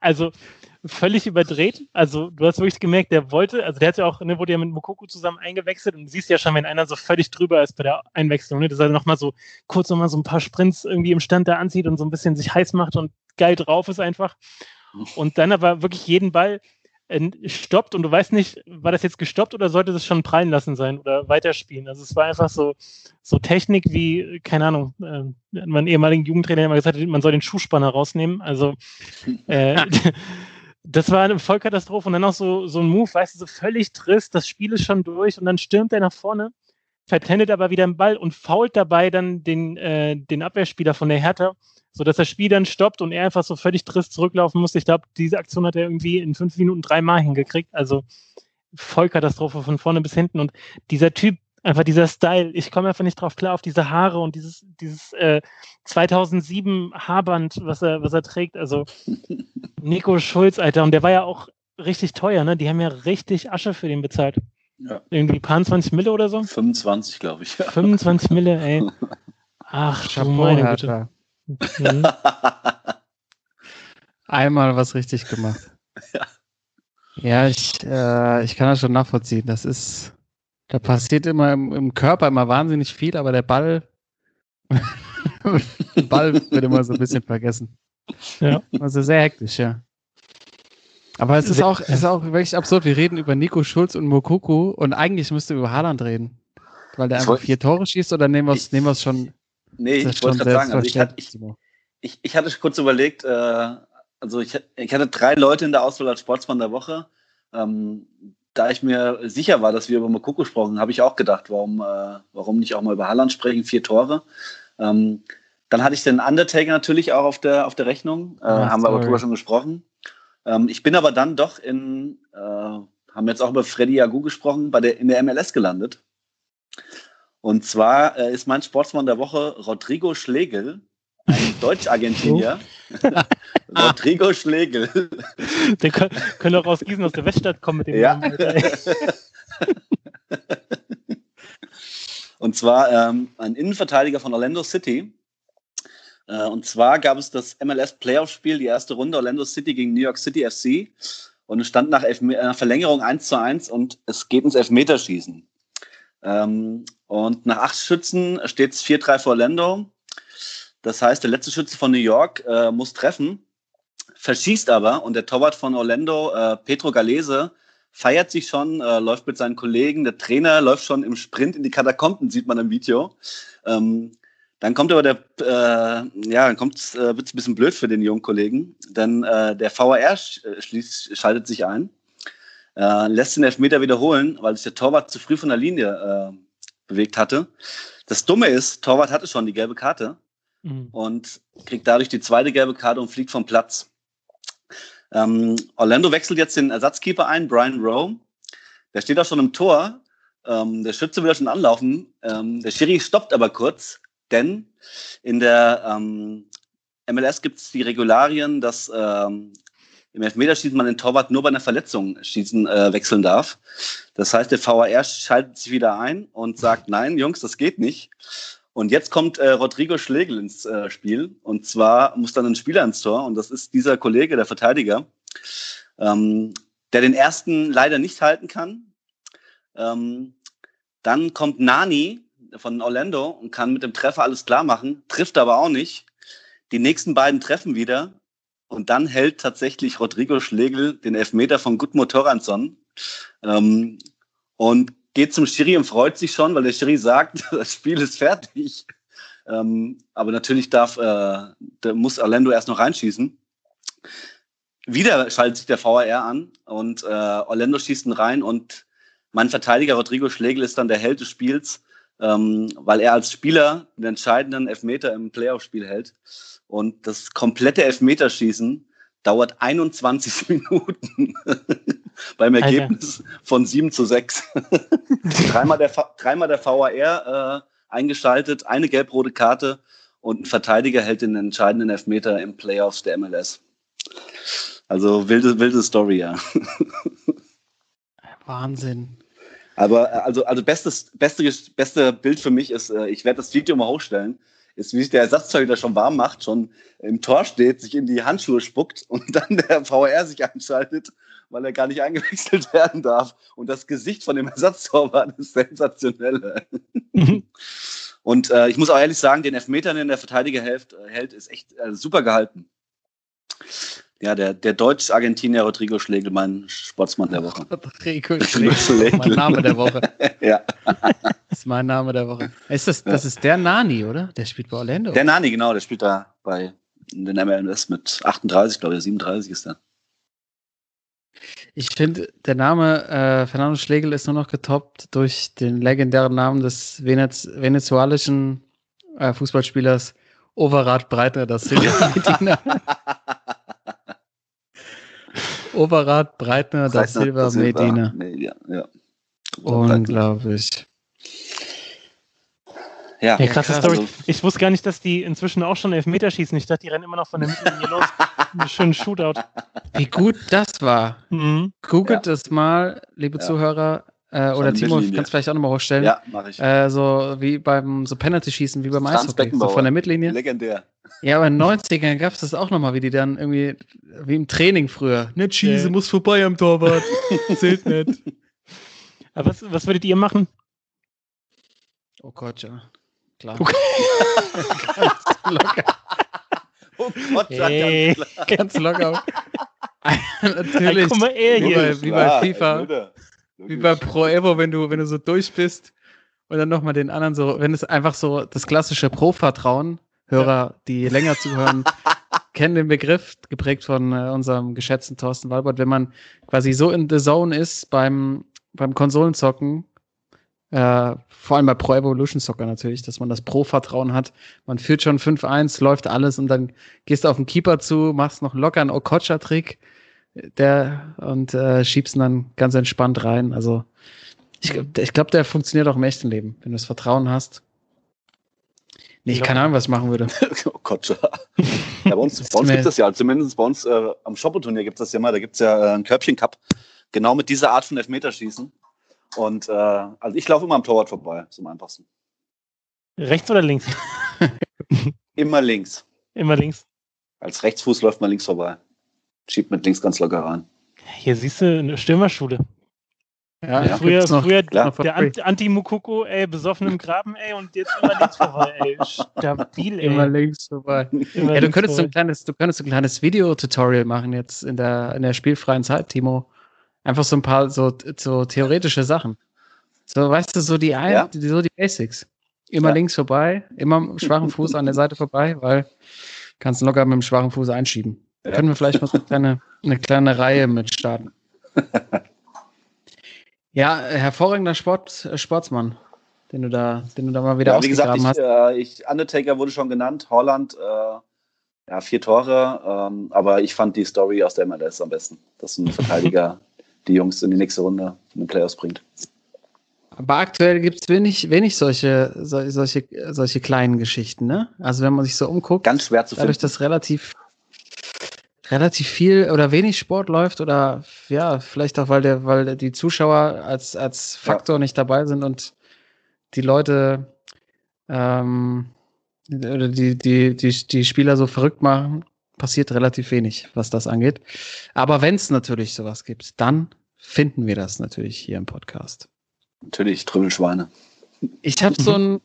also völlig überdreht. Also du hast wirklich gemerkt, der wollte, also der hat ja auch, ne, wurde ja mit Mokoko zusammen eingewechselt und du siehst ja schon, wenn einer so völlig drüber ist bei der Einwechslung, ne, dass er nochmal so kurz nochmal so ein paar Sprints irgendwie im Stand da anzieht und so ein bisschen sich heiß macht und geil drauf ist einfach. Und dann aber wirklich jeden Ball stoppt und du weißt nicht, war das jetzt gestoppt oder sollte das schon prallen lassen sein oder weiterspielen. Also es war einfach so, so Technik wie, keine Ahnung, äh, mein ehemaligen Jugendtrainer hat immer gesagt, man soll den Schuhspanner rausnehmen. Also äh, [LAUGHS] das war eine Vollkatastrophe und dann noch so, so ein Move, weißt du, so völlig trist, das Spiel ist schon durch und dann stürmt er nach vorne, vertendet aber wieder den Ball und fault dabei dann den, äh, den Abwehrspieler von der Hertha, sodass das Spiel dann stoppt und er einfach so völlig trist zurücklaufen musste. Ich glaube, diese Aktion hat er irgendwie in fünf Minuten dreimal hingekriegt. Also Vollkatastrophe von vorne bis hinten. Und dieser Typ, einfach dieser Style, ich komme einfach nicht drauf klar, auf diese Haare und dieses, dieses äh, 2007 Haarband, was er, was er trägt. Also [LAUGHS] Nico Schulz, Alter, und der war ja auch richtig teuer, ne? Die haben ja richtig Asche für den bezahlt. Ja. Irgendwie paar 20 Mille oder so? 25, glaube ich. Ja. 25 Mille, ey. [LAUGHS] Ach, du Chapeau, meine Güte. Hertha. Mhm. [LAUGHS] Einmal was richtig gemacht. Ja. Ja, ich, äh, ich kann das schon nachvollziehen. Das ist, da passiert immer im, im Körper immer wahnsinnig viel, aber der Ball, [LAUGHS] der Ball wird immer so ein bisschen vergessen. Ja. Also sehr hektisch, ja. Aber es ist auch, es ist auch wirklich absurd. Wir reden über Nico Schulz und Mokuku und eigentlich müsste über Haaland reden. Weil der Ich einfach vier Tore schießt oder nehmen wir es nehmen wir es schon? Nee, ich wollte gerade sagen, also ich, hatte, ich, ich, ich hatte kurz überlegt, äh, also ich, ich hatte drei Leute in der Auswahl als Sportsmann der Woche. Ähm, da ich mir sicher war, dass wir über Mokoko gesprochen, habe ich auch gedacht, warum, äh, warum nicht auch mal über Haaland sprechen, vier Tore. Ähm, dann hatte ich den Undertaker natürlich auch auf der, auf der Rechnung, äh, Ah, haben wir aber sorry. drüber schon gesprochen. Ähm, ich bin aber dann doch in, äh, haben jetzt auch über Freddy Agu gesprochen, bei der, in der MLS gelandet. Und zwar äh, ist mein Sportsmann der Woche Rodrigo Schlegel, ein [LAUGHS] Deutsch-Argentinier. [LAUGHS] Rodrigo Schlegel. Der kann, können auch aus Gießen aus der Weststadt kommen mit dem Ja. Namen. [LAUGHS] Und zwar ähm, ein Innenverteidiger von Orlando City. Äh, und zwar gab es das MLS Playoff-Spiel, die erste Runde Orlando City gegen New York City FC. Und es stand nach, Elfme nach Verlängerung 1 zu 1 und es geht ins Elfmeterschießen. Ähm, und nach acht Schützen steht es 4-3 für Orlando. Das heißt, der letzte Schütze von New York äh, muss treffen, verschießt aber und der Torwart von Orlando, äh, Petro Galese, feiert sich schon, äh, läuft mit seinen Kollegen, der Trainer läuft schon im Sprint in die Katakomben, sieht man im Video. Ähm, dann kommt aber der, äh, ja, dann kommt, äh, wird es ein bisschen blöd für den jungen Kollegen, denn äh, der VAR äh, schließt, schaltet sich ein, äh, lässt den Elfmeter wiederholen, weil sich der Torwart zu früh von der Linie äh, bewegt hatte. Das Dumme ist, Torwart hatte schon die gelbe Karte Mhm. und kriegt dadurch die zweite gelbe Karte und fliegt vom Platz. Ähm, Orlando wechselt jetzt den Ersatzkeeper ein, Brian Rowe. Der steht auch schon im Tor. Ähm, der Schütze will ja schon anlaufen. Ähm, der Schiri stoppt aber kurz, denn in der ähm, MLS gibt es die Regularien, dass ähm, im Elfmeterschießen man den Torwart nur bei einer Verletzung schießen äh, wechseln darf. Das heißt, der VAR schaltet sich wieder ein und sagt, nein, Jungs, das geht nicht. Und jetzt kommt äh, Rodrigo Schlegel ins äh, Spiel. Und zwar muss dann ein Spieler ins Tor. Und das ist dieser Kollege, der Verteidiger, ähm, der den ersten leider nicht halten kann. Ähm, dann kommt Nani von Orlando und kann mit dem Treffer alles klar machen, trifft aber auch nicht. Die nächsten beiden treffen wieder. Und dann hält tatsächlich Rodrigo Schlegel den Elfmeter von Gudmund Torransson. Ähm, und geht zum Schiri und freut sich schon, weil der Schiri sagt, [LAUGHS] das Spiel ist fertig. Ähm, aber natürlich darf, äh, muss Orlando erst noch reinschießen. Wieder schaltet sich der VAR an und äh, Orlando schießt ihn rein und mein Verteidiger Rodrigo Schlegel ist dann der Held des Spiels, ähm, weil er als Spieler den entscheidenden Elfmeter im Playoff-Spiel hält. Und das komplette Elfmeterschießen dauert 21 [LAUGHS] Minuten [LAUGHS] beim Alter. Ergebnis von 7 zu 6. [LAUGHS] dreimal, der, dreimal der VAR äh, eingeschaltet, eine gelb-rote Karte und ein Verteidiger hält den entscheidenden Elfmeter im Playoffs der MLS. Also wilde, wilde Story, ja. Wahnsinn. Aber äh, also, also bestes, beste, beste Bild für mich ist, äh, ich werde das Video mal hochstellen, ist, wie sich der Ersatztorhüter schon warm macht, schon im Tor steht, sich in die Handschuhe spuckt und dann [LAUGHS] der VR sich einschaltet, weil er gar nicht eingewechselt werden darf. Und das Gesicht von dem Ersatztorwart ist sensationell. [LAUGHS] Und äh, ich muss auch ehrlich sagen, den Elfmeter, den der Verteidiger hält, äh, hält ist echt äh, super gehalten. Ja, der, der Deutsch-Argentinier Rodrigo Schlegel, mein Sportsmann der Woche. Rodrigo [LAUGHS] Schlegel. Mein Name der Woche. [LAUGHS] Ja. [LAUGHS] Das ist mein Name der Woche. Ist das, das ist der Nani, oder? Der spielt bei Orlando. Der Nani, genau, der spielt da bei den MLS mit 38, glaube ich, 37 ist er. Ich finde, der Name äh, Fernando Schlegel ist nur noch getoppt durch den legendären Namen des Venez venezuelischen äh, Fußballspielers Overrad Breitner da Silva Medina. Overrad Breitner da Silva Medina. Ja, ja. Unglaublich. Ja, Ja, krasse krass. Story. Also- Ich wusste gar nicht, dass die inzwischen auch schon Elfmeter schießen. Ich dachte, die rennen immer noch von der Mittellinie los. [LAUGHS] Einen schönen Shootout. Wie gut das war. Mhm. Googelt es mal, liebe Ja. Zuhörer. Äh, oder Timo, Mittellinie. kannst vielleicht auch nochmal hochstellen. ja mache ich. Äh, so wie beim so Penalty-Schießen, wie beim Eishockey. So von der Mittellinie. Legendär. Ja, aber in den 90ern gab es das auch nochmal, wie die dann irgendwie, wie im Training früher. Nicht schießen, Ja. muss vorbei am Torwart. [LAUGHS] Zählt nicht. Aber was, was würdet ihr machen? Oh Gott, ja. Klar. Okay. ganz [LAUGHS] locker. Oh Gott, ja, Hey. ganz klar. Ganz locker. Ey, [LAUGHS] Natürlich. guck mal, er Wie bei- wie bei FIFA. Wie bei Pro Evo, wenn du, wenn du so durch bist und dann nochmal den anderen so, wenn es einfach so das klassische Pro-Vertrauen, Hörer, die länger zuhören, [LAUGHS] kennen den Begriff, geprägt von äh, unserem geschätzten Thorsten Walbert, wenn man quasi so in the zone ist beim, beim Konsolenzocken, äh, vor allem bei Pro Evolution Soccer natürlich, dass man das Pro-Vertrauen hat. Man führt schon 5-1, läuft alles und dann gehst du auf den Keeper zu, machst noch locker einen Okocha-Trick der, und äh, schiebst ihn dann ganz entspannt rein. Also ich, ich glaube, der funktioniert auch im echten Leben, wenn du das Vertrauen hast. Nee, ich Ja. keine Ahnung, was ich machen würde. [LAUGHS] oh Gott. ja, bei uns, [LAUGHS] bei uns gibt es ja, zumindest bei uns äh, am Shoppo-Turnier gibt es das ja mal, da gibt es ja äh, einen Körbchen-Cup, genau mit dieser Art von Elfmeterschießen. Und äh, also ich laufe immer am Torwart vorbei, am einfachsten. Rechts oder links? [LAUGHS] Immer links. Immer links. Als Rechtsfuß läuft man links vorbei. Schiebt mit links ganz locker rein. Hier siehst du eine Stürmerschule. Ja, Ja. früher noch- früher klar. der Ant- Anti-Mukoko, ey, besoffen im Graben, ey, und jetzt immer links vorbei, ey. [LAUGHS] Stabil, ey. immer links vorbei. [LAUGHS] Immer Ja, du links könntest so ein vorbei. kleines, du könntest so ein kleines Video-Tutorial machen jetzt in der, in der spielfreien Zeit, Timo. Einfach so ein paar so, so theoretische Sachen. So, weißt du, so die, ein, Ja. die so die Basics. Immer Ja. links vorbei, immer schwachen Fuß an der Seite vorbei, weil kannst du locker mit dem schwachen Fuß einschieben. Ja. Können wir vielleicht mal so eine kleine, eine kleine Reihe mit starten. [LAUGHS] ja, hervorragender Sport, äh, Sportsmann, den du da, den du da mal wieder Ja, wie gesagt, ich, hast. äh, ich, Undertaker wurde schon genannt, Holland, äh, ja, vier Tore, ähm, aber ich fand die Story aus der MLS am besten, dass ein Verteidiger [LAUGHS] die Jungs in die nächste Runde in den Playoffs bringt. Aber aktuell gibt es wenig, wenig solche, sol- solche, solche kleinen Geschichten, ne? Also wenn man sich so umguckt, Ganz schwer zu dadurch, finden. dass relativ, relativ viel oder wenig Sport läuft oder ja, vielleicht auch, weil der, weil die Zuschauer als, als Faktor nicht dabei sind und die Leute ähm, oder die, die, die, die Spieler so verrückt machen, passiert relativ wenig, was das angeht. Aber wenn es natürlich sowas gibt, dann finden wir das natürlich hier im Podcast. Natürlich, Trümmelschweine. Ich habe so [LAUGHS] ein,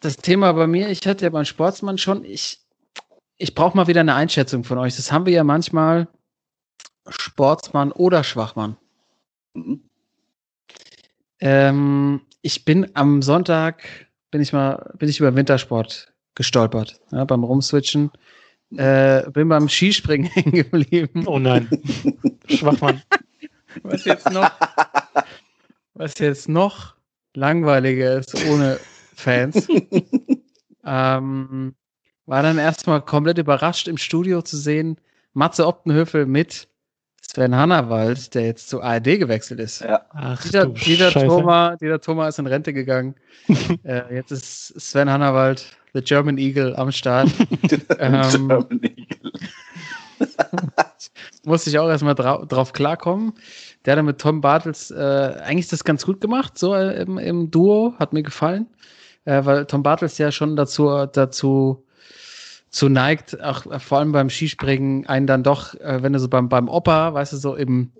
das Thema bei mir, ich hatte ja beim Sportsmann schon, ich, ich brauche mal wieder eine Einschätzung von euch. Das haben wir ja manchmal Sportsmann oder Schwachmann. Mhm. Ähm, ich bin am Sonntag, bin ich mal, bin ich über Wintersport gestolpert, ja, beim Rumswitchen. Äh, bin beim Skispringen [LAUGHS] hängen geblieben. Oh nein. Schwachmann. Was jetzt noch, was jetzt noch langweiliger ist ohne Fans, [LAUGHS] ähm, war dann erstmal komplett überrascht im Studio zu sehen, Matze Optenhöfel mit Sven Hannawald, der jetzt zur ARD gewechselt ist. Ja, Ach, Dieter, du Dieter, Scheiße. Thoma, Dieter Thoma ist in Rente gegangen. [LAUGHS] äh, jetzt ist Sven Hannawald, the German Eagle, am Start. [LAUGHS] Ähm, German Eagle. [LAUGHS] musste ich auch erstmal drau drauf klarkommen. Der hat dann mit Tom Bartels äh, eigentlich das ganz gut gemacht, so äh, im, im Duo, hat mir gefallen. Äh, weil Tom Bartels ja schon dazu, dazu zu neigt, auch vor allem beim Skispringen, einen dann doch, äh, wenn du so beim, beim Opa, weißt du, so im,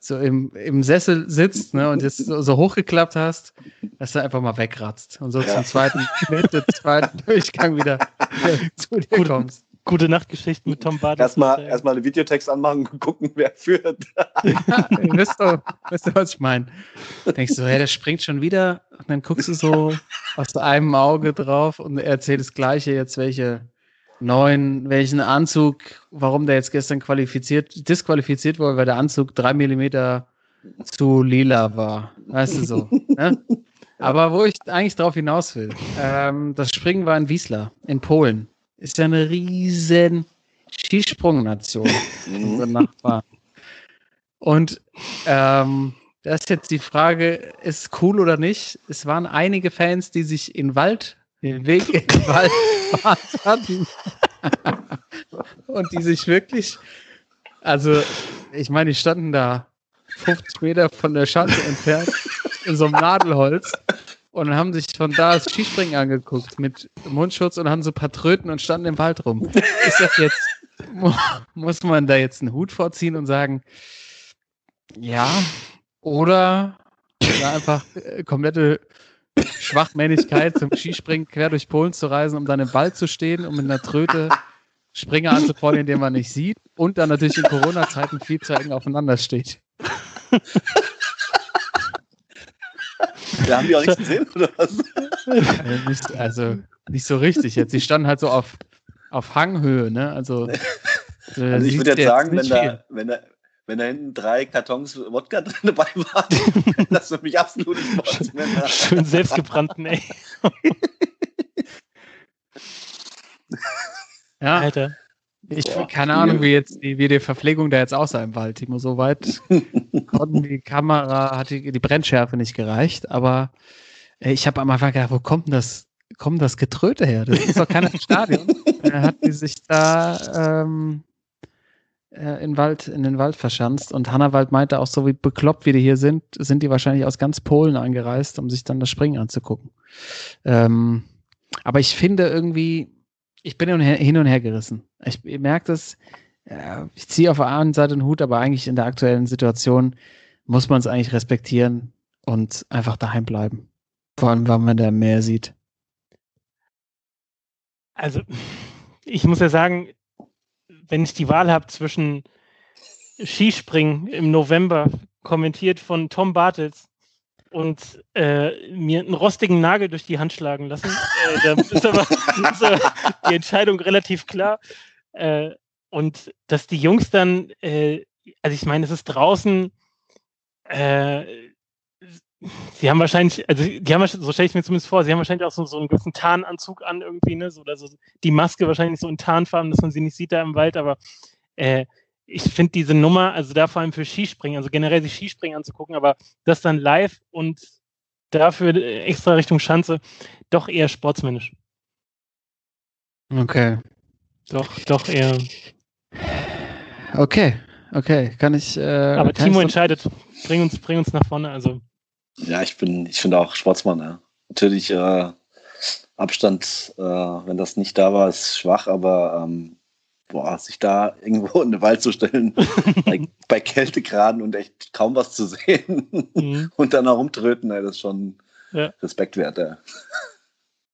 so im, im Sessel sitzt ne, und jetzt so, so hochgeklappt hast, dass du einfach mal wegratzt und so Ja. zum zweiten, mit zweiten [LAUGHS] Durchgang wieder zu dir kommst. Gute Nachtgeschichten mit Tom Bartels. Erstmal erstmal einen Videotext anmachen und gucken, wer führt. [LAUGHS] Ja, ihr wisst doch, wisst ihr, was ich meine? Denkst du, hey, der springt schon wieder und dann guckst du so aus einem Auge drauf und er erzählt das Gleiche jetzt, welche neuen, welchen Anzug, warum der jetzt gestern qualifiziert, disqualifiziert wurde, weil der Anzug drei Millimeter zu lila war. Weißt du so. Ne? [LAUGHS] Aber wo ich eigentlich drauf hinaus will, ähm, das Springen war in Wiesla, in Polen. Ist ja eine riesen Skisprungnation [LAUGHS] unsere Mhm. Nachbarn. Und ähm, das ist jetzt die Frage, ist cool oder nicht? Es waren einige Fans, die sich in Wald, den Weg in den Wald gebahnt hatten. Und die sich wirklich, also ich meine, die standen da 50 Meter von der Schanze entfernt in so einem Nadelholz und haben sich von da das Skispringen angeguckt mit Mundschutz und haben so ein paar Tröten und standen im Wald rum. Ist das jetzt, mu- muss man da jetzt einen Hut vorziehen und sagen, ja, oder einfach äh, komplette Schwachmännigkeit zum Skispringen quer durch Polen zu reisen, um dann im Wald zu stehen, um mit einer Tröte Springer anzufordern, den man nicht sieht und dann natürlich in Corona-Zeiten viel zu eng aufeinander steht. Da haben die auch nichts gesehen, oder was? Also nicht, also nicht so richtig jetzt. Sie standen halt so auf auf Hanghöhe, ne? Also, also ich würde jetzt sagen, wenn da, wenn, da, wenn da hinten drei Kartons Wodka drin [LAUGHS] dabei waren, das für mich absolute Sportsmänner. Schön selbstgebrannten, ey. [LAUGHS] Ja, Alter. ich Boah, keine. Ahnung, wie jetzt die, wie die Verpflegung da jetzt aussah im Wald, Timo. So weit [LAUGHS] konnten die Kamera, hat die, die Brennschärfe nicht gereicht, aber äh, ich habe am Anfang gedacht, wo kommt denn das, kommt das Getröte her? Das ist doch keiner im Stadion. Dann hat die sich da ähm, äh, in, Wald, in den Wald verschanzt und Hannawald meinte auch, so wie bekloppt wie die hier sind, sind die wahrscheinlich aus ganz Polen angereist, um sich dann das Springen anzugucken. Ähm, aber ich finde irgendwie, ich bin hin und her, gerissen. Ich, ich merke das, ja, ich ziehe auf der einen Seite den Hut, aber eigentlich in der aktuellen Situation muss man es eigentlich respektieren und einfach daheim bleiben. Vor allem, wenn man da mehr sieht. Also, ich muss ja sagen, wenn ich die Wahl habe zwischen Skispringen im November, kommentiert von Tom Bartels, und äh, mir einen rostigen Nagel durch die Hand schlagen lassen, äh, da ist aber, [LAUGHS] ist die Entscheidung relativ klar. Äh, und dass die Jungs dann, äh, also ich meine, es ist draußen, äh, sie haben wahrscheinlich, also die haben so stelle ich mir zumindest vor, sie haben wahrscheinlich auch so, so einen gewissen Tarnanzug an irgendwie, ne? So, oder so die Maske wahrscheinlich so in Tarnfarben, dass man sie nicht sieht da im Wald, aber äh, ich finde diese Nummer, also da vor allem für Skispringen, also generell sich Skispringen anzugucken, aber das dann live und dafür äh, extra Richtung Schanze, doch eher sportsmännisch. Okay. Doch, doch eher. Okay, okay. Kann ich. Äh, Aber kann Timo ich so, entscheidet. Bring uns, bring uns nach vorne. Also Ja, ich bin, ich finde auch Sportsmann. Ja. Natürlich äh, Abstand, äh, wenn das nicht da war, ist schwach, aber ähm, boah, sich da [LAUGHS] irgendwo in den Wald zu stellen, [LAUGHS] bei, bei Kältegraden und echt kaum was zu sehen mhm. [LAUGHS] und dann herumtröten, ey, das ist schon Ja. Respekt wert. Ja.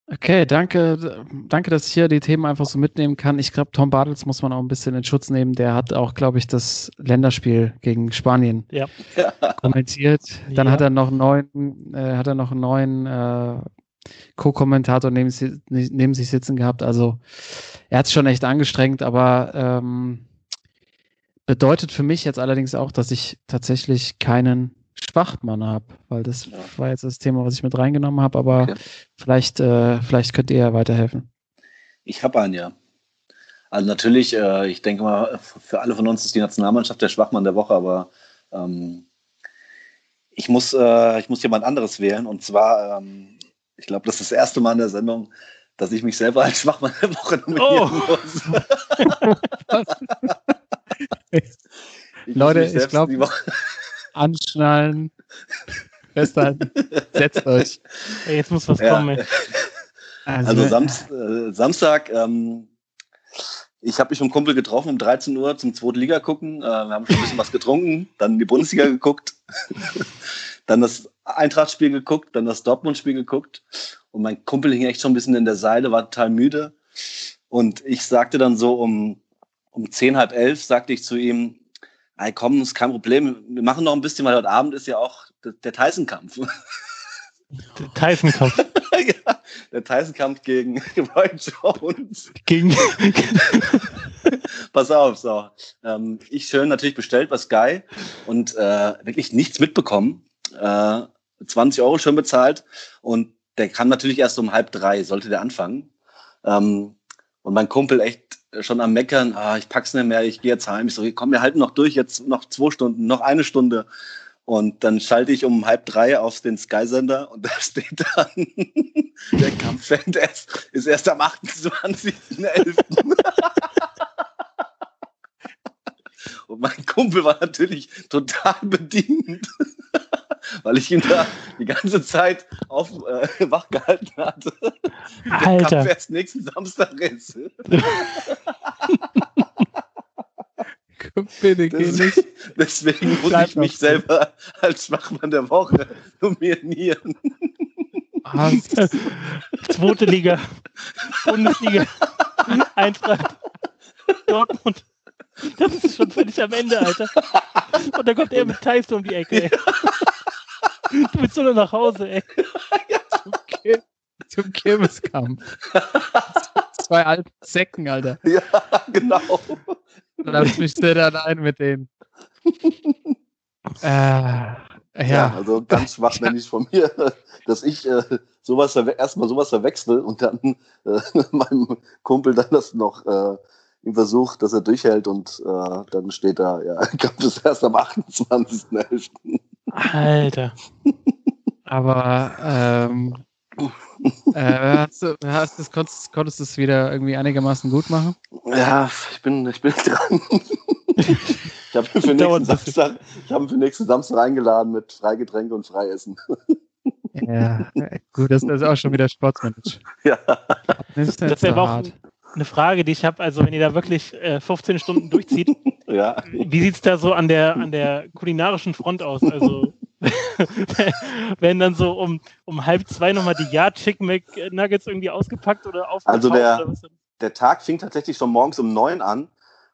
Okay, danke, danke, dass ich hier die Themen einfach so mitnehmen kann. Ich glaube, Tom Bartels muss man auch ein bisschen in Schutz nehmen. Der hat auch, glaube ich, das Länderspiel gegen Spanien Ja. [LAUGHS] kommentiert. Dann Ja. hat er noch einen neuen, äh, hat er noch einen neuen äh, Co-Kommentator neben, neben sich sitzen gehabt. Also er hat es schon echt angestrengt, aber ähm, bedeutet für mich jetzt allerdings auch, dass ich tatsächlich keinen Schwachmann habe, weil das Ja. war jetzt das Thema, was ich mit reingenommen habe, aber Okay. vielleicht, äh, vielleicht könnt ihr ja weiterhelfen. Ich habe einen, ja. Also natürlich, äh, ich denke mal, für alle von uns ist die Nationalmannschaft der Schwachmann der Woche, aber ähm, ich, muss, äh, ich muss jemand anderes wählen. Und zwar, ähm, ich glaube, das ist das erste Mal in der Sendung, dass ich mich selber als Schwachmann der Woche nominieren Oh. muss. [LAUGHS] Ich Leute, ich selbst glaub- die Woche- Anschnallen, festhalten, setzt euch. ey, jetzt muss was Ja. kommen. Ey. Also Samst, äh, Samstag, ähm, ich habe mich mit einem Kumpel getroffen um 13 Uhr zum zweiten Liga gucken. Äh, wir haben schon ein bisschen was getrunken, dann die Bundesliga geguckt, [LAUGHS] dann das Eintracht-Spiel geguckt, dann das Dortmund-Spiel geguckt. Und mein Kumpel hing echt schon ein bisschen in der Seile, war total müde. Und ich sagte dann so um, um 10, halb elf, sagte ich zu ihm, Ey, komm, ist kein Problem. Wir machen noch ein bisschen, weil heute Abend ist ja auch der, Tyson-Kampf. Der Tyson-Kampf [LAUGHS] ja, der Tyson-Kampf [LAUGHS] gegen Roy Jones. gegen. [LAUGHS] Pass auf, so. Ähm, ich schön natürlich bestellt bei Sky und äh, wirklich nichts mitbekommen. Äh, 20 Euro schön bezahlt und der kam natürlich erst um halb drei, sollte der anfangen. Ähm, und mein Kumpel echt schon am Meckern, ah, ich pack's nicht mehr, ich gehe jetzt heim. Ich so, komm, wir halten noch durch, jetzt noch zwei Stunden, noch eine Stunde. Und dann schalte ich um halb drei auf den Sky-Sender und [LAUGHS] da steht dann, [LAUGHS] der Kampf erst, ist erst am 28.11. [LAUGHS] Und mein Kumpel war natürlich total bedient, weil ich ihn da die ganze Zeit auf, äh, wach gehalten hatte. Der Alter. Kampf erst nächsten Samstag ist. Bitte geh nicht. Deswegen muss ich mich so. selber als Schwachmann der Woche nominieren. Ah, Zweite Liga, Bundesliga, Eintracht, Dortmund. [LAUGHS] Das ist schon völlig am Ende, Alter. Und dann kommt er mit Tyson um die Ecke, ey. Du willst nur noch nach Hause, ey. Richtung Kirmeskampf. Zwei alte Säcken, Alter. Ja, genau. Und dann mischt er dann ein mit denen. Äh, ja. Ja, also ganz schwachmännisch von mir, dass ich äh, sowas erstmal sowas verwechsel und dann äh, [LAUGHS] meinem Kumpel dann das noch äh, im Versuch, dass er durchhält und äh, dann steht da, ja, [LAUGHS] Kampf ist erst am 28.11. Alter. Aber ähm, äh, hast du, hast du, konntest, konntest du es wieder irgendwie einigermaßen gut machen? Ja, ich bin, ich bin [LAUGHS] dran. ich habe ihn für [LAUGHS] nächsten. Samstag, ich habe ihn für nächsten Samstag eingeladen mit Freigetränke und Freiessen. Ja, gut, das ist auch schon wieder Sportsmanagement. ja. Das ist Das nicht wäre auch. Eine Frage, die ich habe. Also, wenn ihr da wirklich äh, 15 Stunden durchzieht, [LAUGHS] ja. wie sieht es da so an der, an der kulinarischen Front aus? Also, [LAUGHS] werden dann so um, um halb zwei nochmal die Yard Chicken McNuggets irgendwie ausgepackt oder aufgetaucht? Also der- oder was? Der Tag fing tatsächlich schon morgens um neun an,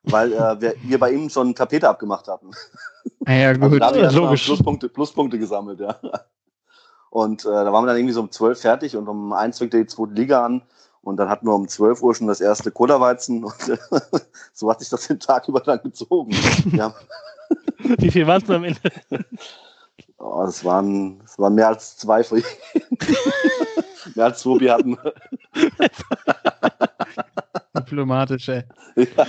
weil äh, wir, wir bei ihm schon Tapete abgemacht hatten. [LAUGHS] Ah, ja, Also gut. da Ja, erstmal logisch. Pluspunkte, Pluspunkte gesammelt, ja. Und äh, da waren wir dann irgendwie so um 12 fertig und um eins fängt die zweite Liga an. Und dann hatten wir um 12 Uhr schon das erste Cola-Weizen und äh, [LAUGHS] so hat sich das den Tag über dann gezogen. [LAUGHS] Ja, Wie viel waren es am Ende? oh, das, waren, das waren mehr als zwei für [LAUGHS] mehr als zwei Bier hatten. wir. Diplomatisch, ey. Ja.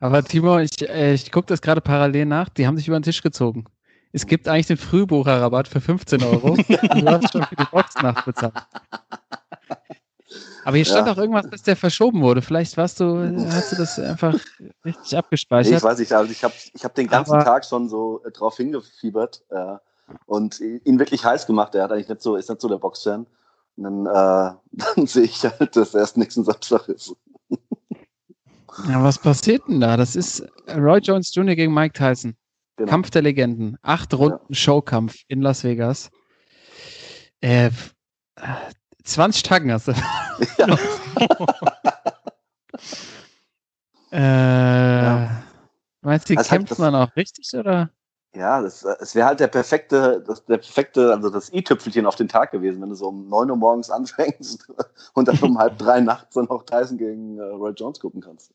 Aber Timo, ich, äh, ich gucke das gerade parallel nach. Die haben sich über den Tisch gezogen. Es gibt eigentlich den Frühbucherrabatt für 15 Euro. und du hast schon für die Boxnacht bezahlt. Aber hier stand Ja. auch irgendwas, dass der verschoben wurde. Vielleicht warst du, hast du das einfach richtig Nee, abgespeichert. ich weiß nicht, also ich habe ich hab den ganzen Aber- Tag schon so äh, drauf hingefiebert äh, und ihn wirklich heiß gemacht. Er hat eigentlich nicht so, ist nicht so der Boxfan. Und dann, äh, [LAUGHS] dann sehe ich halt, dass erst nächsten Samstag ist. Ja, was passiert denn da? Das ist Roy Jones Jr. gegen Mike Tyson. Genau. Kampf der Legenden. Acht Runden Showkampf in Las Vegas. Äh, äh, 20 Tagen hast du. Ja. [LAUGHS] Äh, Meinst du, die hat- kämpft man auch richtig, oder? Ja, das, es wäre halt der perfekte, das, der perfekte, also das i-Tüpfelchen auf den Tag gewesen, wenn du so um 9 Uhr morgens anfängst [LAUGHS] und dann um halb drei nachts dann auch Tyson gegen äh, Roy Jones gucken kannst.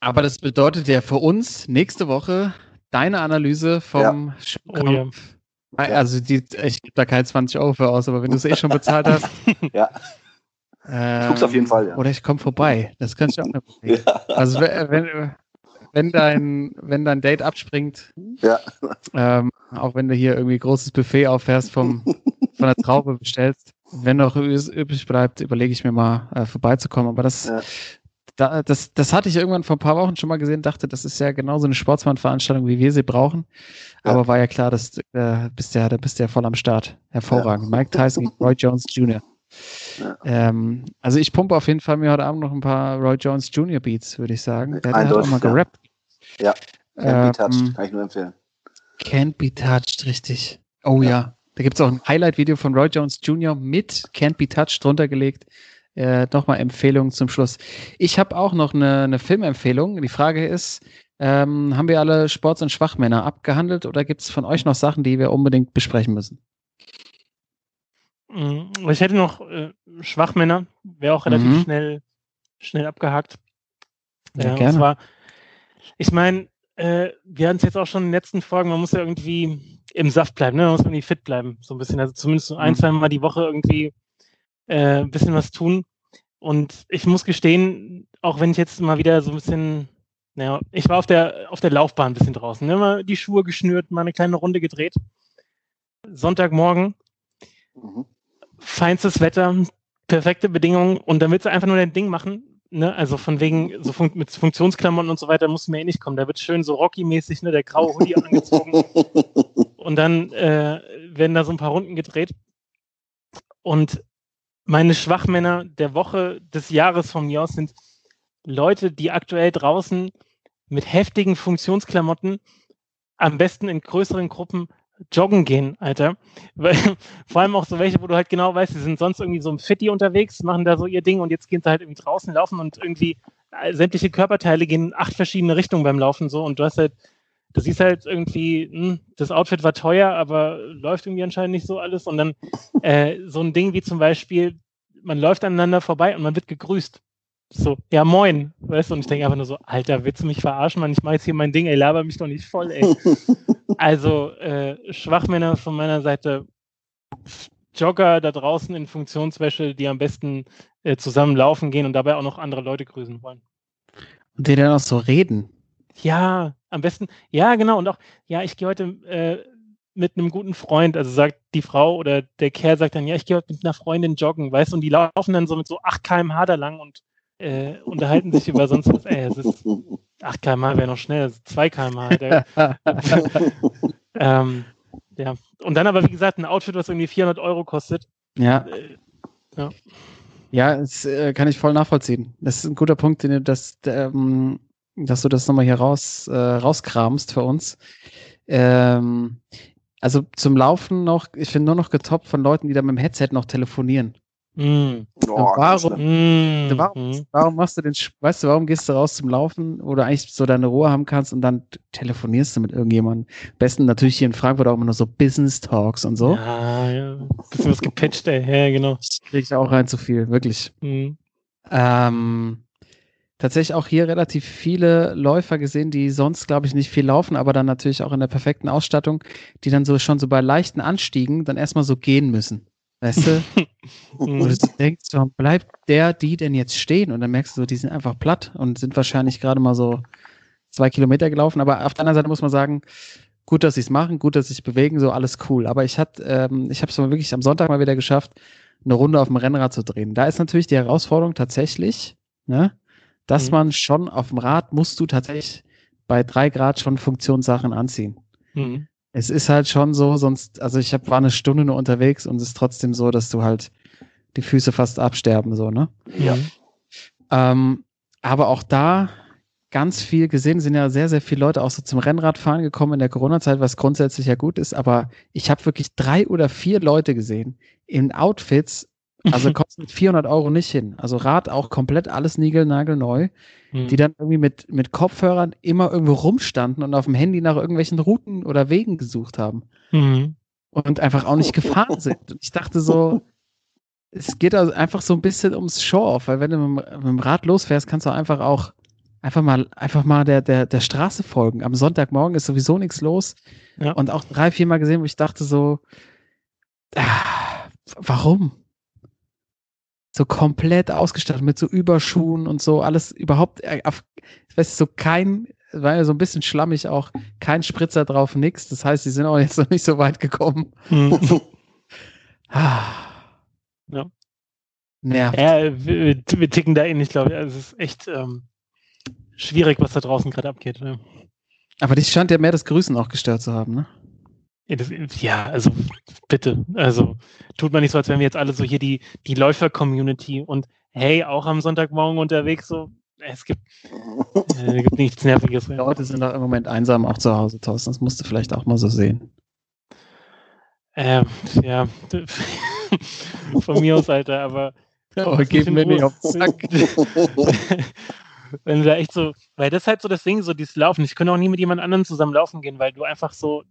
Aber das bedeutet ja für uns nächste Woche deine Analyse vom Showkampf. Ja. Also die, ich gebe da keine 20 Euro für aus, aber wenn du es eh schon bezahlt hast. [LAUGHS] Ja. Ähm, guck's auf jeden Fall, ja. Oder ich komme vorbei. Das könnte ich auch [LAUGHS] noch. Ja, Also we- wenn, wenn, dein, wenn dein Date abspringt, ja. ähm, auch wenn du hier irgendwie großes Buffet auffährst vom, von der Traube bestellst, wenn noch übrig bleibt, überlege ich mir mal äh, vorbeizukommen. Aber das, Ja. Da, das, das hatte ich irgendwann vor ein paar Wochen schon mal gesehen, dachte, das ist ja genauso eine Sportsmann-Veranstaltung, wie wir sie brauchen. Ja. Aber war ja klar, dass äh, bist ja, da bist du ja voll am Start. Hervorragend. Mike Tyson gegen [LAUGHS] Roy Jones Jr. Ja. Ähm, also ich pumpe auf jeden Fall mir heute Abend noch ein paar Roy Jones Jr. Beats, würde ich sagen. Der, der hat auch mal ja. gerappt. Ja, Can't be touched, Ähm, kann ich nur empfehlen. Can't be touched, richtig. Oh ja. Ja. Da gibt es auch ein Highlight-Video von Roy Jones Jr. mit Can't be touched drunter gelegt. Äh, Nochmal Empfehlungen zum Schluss. Ich habe auch noch eine, eine Filmempfehlung. Die Frage ist, ähm, haben wir alle Sports- und Schwachmänner abgehandelt oder gibt es von euch noch Sachen, die wir unbedingt besprechen müssen? Mm, Ich hätte noch äh, Schwachmänner, wäre auch relativ Mhm. schnell, schnell abgehakt. Ja, Ja, und gerne. zwar, ich meine, äh, wir hatten es jetzt auch schon in den letzten Folgen, man muss ja irgendwie im Saft bleiben, ne? man muss irgendwie fit bleiben, so ein bisschen. Also zumindest ein, Mhm. zwei Mal die Woche irgendwie äh, ein bisschen was tun. Und ich muss gestehen, auch wenn ich jetzt mal wieder so ein bisschen, naja, ich war auf der, auf der Laufbahn ein bisschen draußen, ne? mal die Schuhe geschnürt, mal eine kleine Runde gedreht. Sonntagmorgen, Mhm. feinstes Wetter, perfekte Bedingungen und dann willst du einfach nur dein Ding machen. Ne? Also von wegen so fun mit Funktionsklamotten und so weiter musst du mir eh nicht kommen. Da wird schön so Rocky-mäßig, ne, der graue Hoodie angezogen [LAUGHS] und dann äh, werden da so ein paar Runden gedreht. Und meine Schwachmänner der Woche des Jahres von mir aus sind Leute, die aktuell draußen mit heftigen Funktionsklamotten am besten in größeren Gruppen joggen gehen, Alter. Weil, [LAUGHS] vor allem auch so welche, wo du halt genau weißt, die sind sonst irgendwie so im Fitti unterwegs, machen da so ihr Ding und jetzt gehen sie halt irgendwie draußen laufen und irgendwie äh, sämtliche Körperteile gehen in acht verschiedene Richtungen beim Laufen so und du hast halt du siehst halt irgendwie, hm, das Outfit war teuer, aber läuft irgendwie anscheinend nicht so alles. Und dann [LAUGHS] äh, so ein Ding wie zum Beispiel, man läuft aneinander vorbei und man wird gegrüßt. So, ja moin, weißt du, und ich denke einfach nur so, Alter, willst du mich verarschen, Mann? Ich mache jetzt hier mein Ding, ey, laber mich doch nicht voll, ey. [LAUGHS] also, äh, Schwachmänner von meiner Seite, Jogger da draußen in Funktionswäsche, die am besten äh, zusammen laufen gehen und dabei auch noch andere Leute grüßen wollen. Und die dann auch so reden. Ja, am besten, ja, genau. Und auch, ja, ich gehe heute äh, mit einem guten Freund, also sagt die Frau oder der Kerl sagt dann, ja, ich gehe heute mit einer Freundin joggen, weißt du, und die laufen dann so mit so 8 km/h da lang und äh, unterhalten sich über sonst was. Ey, es ist 8 km/h wäre noch schnell, also 2 km/h. [LAUGHS] ähm, ja, und dann aber, wie gesagt, ein Outfit, was irgendwie 400 Euro kostet. Ja. Äh, ja. Ja, das äh, kann ich voll nachvollziehen. Das ist ein guter Punkt, den du das, ähm, dass du das nochmal hier raus, äh, rauskramst für uns. Ähm, also zum Laufen noch, ich finde nur noch getoppt von Leuten, die da mit dem Headset noch telefonieren. Mm. Oh, warum. Mm. warum, Mm. warum machst du den, weißt du, warum gehst du raus zum Laufen, wo du eigentlich so deine Ruhe haben kannst und dann telefonierst du mit irgendjemandem? Am besten natürlich hier in Frankfurt auch immer nur so Business Talks und so. Ja, ja. Bisschen was gepatcht, ey. Ja, genau. Kriege ich auch rein zu viel, wirklich. Mm. Ähm, tatsächlich auch hier relativ viele Läufer gesehen, die sonst, glaube ich, nicht viel laufen, aber dann natürlich auch in der perfekten Ausstattung, die dann so schon so bei leichten Anstiegen dann erstmal so gehen müssen. Weißt du? [LAUGHS] Wo du so denkst, warum bleibt der, die denn jetzt stehen? Und dann merkst du so, die sind einfach platt und sind wahrscheinlich gerade mal so zwei Kilometer gelaufen. Aber auf der anderen Seite muss man sagen, gut, dass sie es machen, gut, dass sie sich bewegen, so alles cool. Aber ich ähm, ich habe es mal wirklich am Sonntag mal wieder geschafft, eine Runde auf dem Rennrad zu drehen. Da ist natürlich die Herausforderung tatsächlich, ne, dass Mhm. man schon auf dem Rad musst du tatsächlich bei drei Grad schon Funktionssachen anziehen. Mm. Es ist halt schon so, sonst, also ich hab, war eine Stunde nur unterwegs und es ist trotzdem so, dass du halt die Füße fast absterben, so, ne? Ja. Ähm, aber auch da ganz viel gesehen, sind ja sehr, sehr viele Leute auch so zum Rennradfahren gekommen in der Corona-Zeit, was grundsätzlich ja gut ist, aber ich habe wirklich drei oder vier Leute gesehen in Outfits, also [LAUGHS] kosten 400 Euro nicht hin. Also Rad auch komplett alles niegelnagelneu, Mm. die dann irgendwie mit, mit Kopfhörern immer irgendwo rumstanden und auf dem Handy nach irgendwelchen Routen oder Wegen gesucht haben Mm. und einfach auch nicht gefahren sind. Und ich dachte so, [LAUGHS] es geht also einfach so ein bisschen ums Show-off, weil wenn du mit, dem- mit dem Rad losfährst, kannst du einfach auch einfach mal, einfach mal der, der, der Straße folgen. Am Sonntagmorgen ist sowieso nichts los. Ja. Und auch drei, vier Mal gesehen, wo ich dachte so, ah, warum? So komplett ausgestattet mit so Überschuhen und so, alles überhaupt, äh, auf, ich weiß so kein, war ja so ein bisschen schlammig auch, kein Spritzer drauf, nix. Das heißt, sie sind auch jetzt noch nicht so weit gekommen. Mm. [LAUGHS] Ah. Ja. Nervt. Ja, wir, wir ticken da ähnlich, glaube ich. Also es ist echt ähm, schwierig, was da draußen gerade abgeht. Ja. Aber dich scheint ja mehr das Grüßen auch gestört zu haben, ne? Ja, also bitte. Also tut man nicht so, als wären wir jetzt alle so hier die, die Läufer-Community und hey, auch am Sonntagmorgen unterwegs, so, es gibt, äh, gibt nichts Nerviges. Die Leute sind doch im Moment einsam auch zu Hause, Thorsten. Das musst du vielleicht auch mal so sehen. Ähm, ja, [LAUGHS] von mir aus, Alter, aber [LAUGHS] Aber gib mir nicht auf Sack. [LAUGHS] wenn du da echt so, weil das ist halt so das Ding, so dieses Laufen. Ich könnte auch nie mit jemand anderem zusammen laufen gehen, weil du einfach so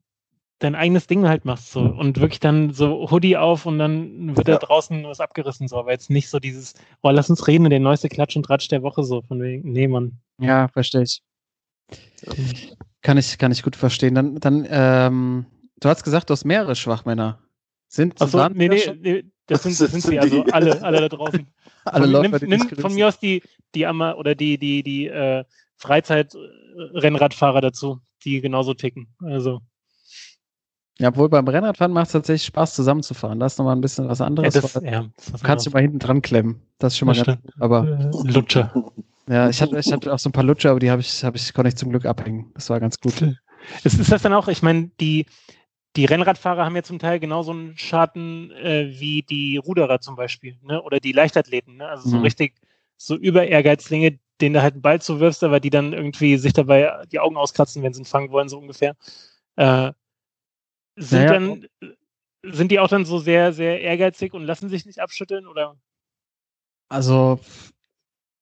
dein eigenes Ding halt machst so und wirklich dann so Hoodie auf und dann wird da Ja. draußen was abgerissen so, aber jetzt nicht so dieses, oh, lass uns reden, der neueste Klatsch und Tratsch der Woche so, von wegen, nee, Mann. Ja, verstehe ich. Kann ich, kann ich gut verstehen. Dann, dann, ähm, du hast gesagt, du hast mehrere Schwachmänner. Sind Achso, waren nee, das nee, nee, das sind, das sind sie, [LAUGHS] also alle, alle da draußen. [LAUGHS] alle von, Läufer, nimm, die nimm von mir aus die, die Amma oder die, die, die äh, Freizeit-Rennradfahrer dazu, die genauso ticken. Also, Ja, obwohl beim Rennradfahren macht es tatsächlich Spaß, zusammenzufahren. Das ist nochmal ein bisschen was ja, anderes. das, ja, das ist was du kannst dich mal hinten dran klemmen. Das ist schon mal Das ganz. Aber. Äh, Lutscher. ja, ich hatte, ich hatte auch so ein paar Lutscher, aber die habe ich, habe ich, konnte ich zum Glück abhängen. Das war ganz gut. Ist, ist das dann auch, ich meine, die, die Rennradfahrer haben ja zum Teil genauso einen Schaden äh, wie die Ruderer zum Beispiel, ne? oder die Leichtathleten, ne? also so Mhm. richtig so über Ehrgeizlinge, denen du halt einen Ball zuwirfst, aber die dann irgendwie sich dabei die Augen auskratzen, wenn sie ihn fangen wollen, so ungefähr. Äh, sind Naja, dann, sind die auch dann so sehr, sehr ehrgeizig und lassen sich nicht abschütteln oder? Also,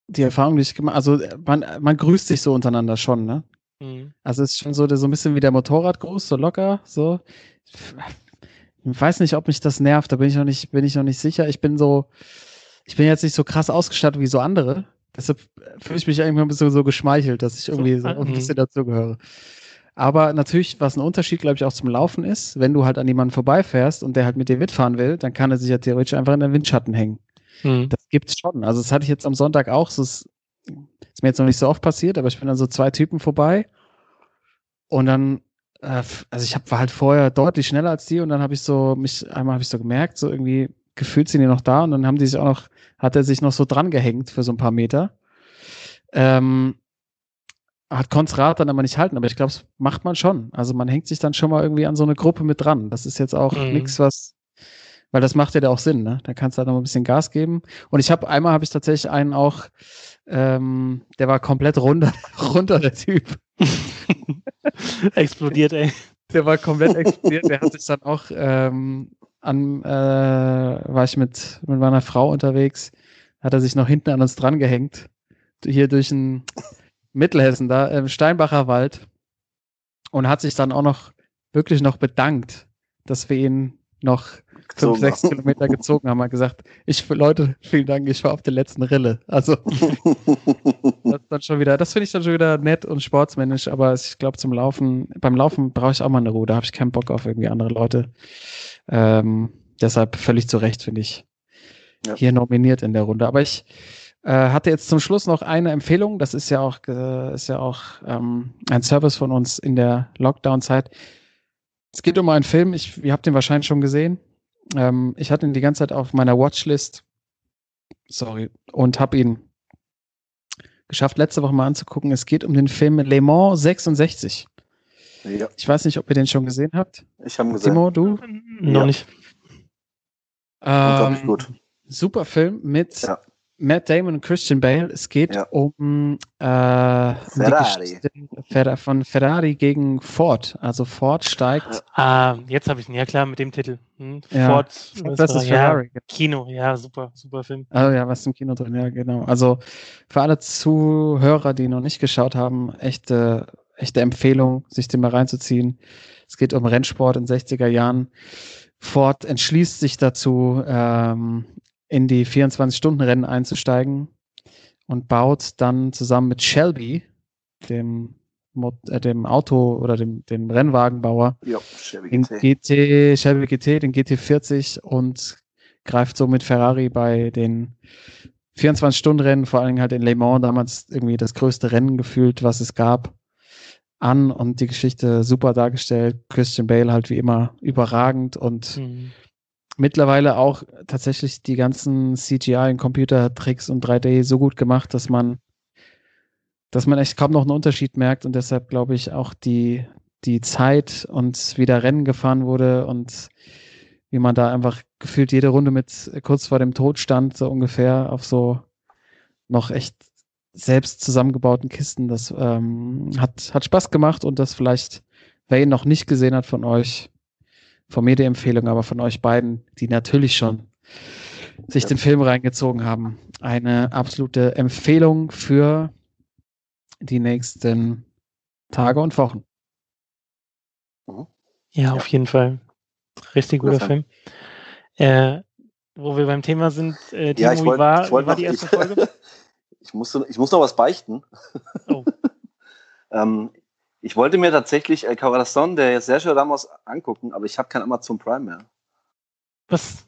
die Erfahrung, die ich gemacht also man, man grüßt sich so untereinander schon, ne? Mhm. Also es ist schon so, so ein bisschen wie der Motorradgruß, so locker, so. Ich weiß nicht, ob mich das nervt, da bin ich noch nicht, bin ich noch nicht sicher. Ich bin so, ich bin jetzt nicht so krass ausgestattet wie so andere. Deshalb fühle ich mich irgendwie ein bisschen so geschmeichelt, dass ich irgendwie so, ah, ein mhm. bisschen dazugehöre. Aber natürlich, was ein Unterschied, glaube ich, auch zum Laufen ist, wenn du halt an jemanden vorbeifährst und der halt mit dir mitfahren will, dann kann er sich ja theoretisch einfach in den Windschatten hängen. Mhm. Das gibt's schon. Also das hatte ich jetzt am Sonntag auch. Das ist, ist mir jetzt noch nicht so oft passiert, aber ich bin dann so zwei Typen vorbei und dann, äh, also ich hab, war halt vorher deutlich schneller als die und dann habe ich so mich einmal habe ich so gemerkt, so irgendwie gefühlt sind die noch da und dann haben die sich auch noch, hat er sich noch so dran gehängt für so ein paar Meter. Ähm, hat konnt's Rad dann aber nicht halten, aber ich glaube, das macht man schon. Also man hängt sich dann schon mal irgendwie an so eine Gruppe mit dran. Das ist jetzt auch Mhm. nichts, was, weil das macht ja da auch Sinn, ne? Da kannst du halt noch ein bisschen Gas geben. Und ich habe einmal habe ich tatsächlich einen auch, ähm, der war komplett runter, [LAUGHS] runter der Typ. Explodiert, ey. Der war komplett [LAUGHS] explodiert. Der hat sich dann auch ähm, an, äh, war ich mit, mit meiner Frau unterwegs, hat er sich noch hinten an uns dran gehängt. Hier durch ein Mittelhessen, da im Steinbacher Wald. Und hat sich dann auch noch wirklich noch bedankt, dass wir ihn noch fünf, Gezogen sechs haben. Kilometer gezogen haben. Er hat gesagt, ich, Leute, vielen Dank, ich war auf der letzten Rille. Also, [LAUGHS] das dann schon wieder, das finde ich dann schon wieder nett und sportsmännisch, aber ich glaube zum Laufen, beim Laufen brauche ich auch mal eine Ruhe, da habe ich keinen Bock auf irgendwie andere Leute. Ähm, deshalb völlig zu Recht, finde ich, Ja. hier nominiert in der Runde. Aber ich äh, hatte jetzt zum Schluss noch eine Empfehlung, das ist ja auch, äh, ist ja auch ähm, ein Service von uns in der Lockdown-Zeit. Es geht um einen Film, ich, ihr habt den wahrscheinlich schon gesehen. Ähm, ich hatte ihn die ganze Zeit auf meiner Watchlist. Sorry. Und habe ihn geschafft, letzte Woche mal anzugucken. Es geht um den Film Le Mans 66. ja, Ich weiß nicht, ob ihr den schon gesehen habt. ich habe ihn gesehen. Timo, du? Noch Ja. nicht. Unglaublich Ähm, gut. Super Film mit Ja. Matt Damon und Christian Bale. Es geht Ja. um, äh, um die Ferrari. Fer- von Ferrari gegen Ford. Also Ford steigt. Ah, jetzt habe ich ihn. Ja, klar, mit dem Titel. Hm? Ja. Ford Das ist ja, Ferrari. Kino, ja, super, super Film. Also ja, was im Kino drin, ja, genau. Also für alle Zuhörer, die noch nicht geschaut haben, echte, echte Empfehlung, sich den mal reinzuziehen. Es geht um Rennsport in 60er Jahren. Ford entschließt sich dazu, ähm, in die 24-Stunden-Rennen einzusteigen und baut dann zusammen mit Shelby, dem, Mo- äh, dem Auto oder dem, dem Rennwagenbauer, Ja, Chevy den GT. GT, Shelby GT, den GT40 und greift so mit Ferrari bei den 24-Stunden-Rennen, vor allen Dingen halt in Le Mans, damals irgendwie das größte Rennen gefühlt, was es gab, an und die Geschichte super dargestellt. Christian Bale halt wie immer überragend und Hm. Mittlerweile auch tatsächlich die ganzen CGI und Computertricks und 3D so gut gemacht, dass man, dass man echt kaum noch einen Unterschied merkt und deshalb glaube ich auch die, die Zeit und wie da Rennen gefahren wurde und wie man da einfach gefühlt jede Runde mit kurz vor dem Tod stand, so ungefähr auf so noch echt selbst zusammengebauten Kisten. Das ähm, hat, hat Spaß gemacht und das vielleicht, wer ihn noch nicht gesehen hat von euch, von mir die Empfehlung, aber von euch beiden, die natürlich schon sich den Film reingezogen haben, eine absolute Empfehlung für die nächsten Tage und Wochen. Ja, auf jeden Fall. Richtig guter Film. Äh, wo wir beim Thema sind, äh, Timo, Ja, ich wie wollte war, ich wollt wie war die erste Folge? [LAUGHS] ich, musste, ich muss noch was beichten. Oh. [LAUGHS] ähm, ich wollte mir tatsächlich El Corazon der Sergio Ramos angucken, aber ich habe kein Amazon Prime mehr. Was?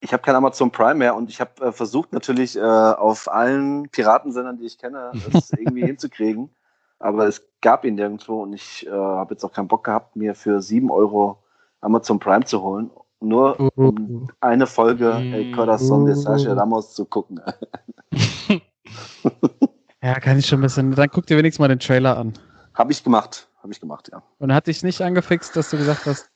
Ich habe kein Amazon Prime mehr und ich habe äh, versucht natürlich äh, auf allen Piratensendern, die ich kenne, [LAUGHS] das irgendwie hinzukriegen. Aber es gab ihn nirgendwo und ich äh, habe jetzt auch keinen Bock gehabt, mir für 7 Euro Amazon Prime zu holen. Nur um eine Folge Mm. El Corazon de Sergio Ramos zu gucken. [LAUGHS] Ja, kann ich schon ein bisschen. Dann guck dir wenigstens mal den Trailer an. Habe ich gemacht. Habe ich gemacht, ja. Und hat dich nicht angefixt, dass du gesagt hast,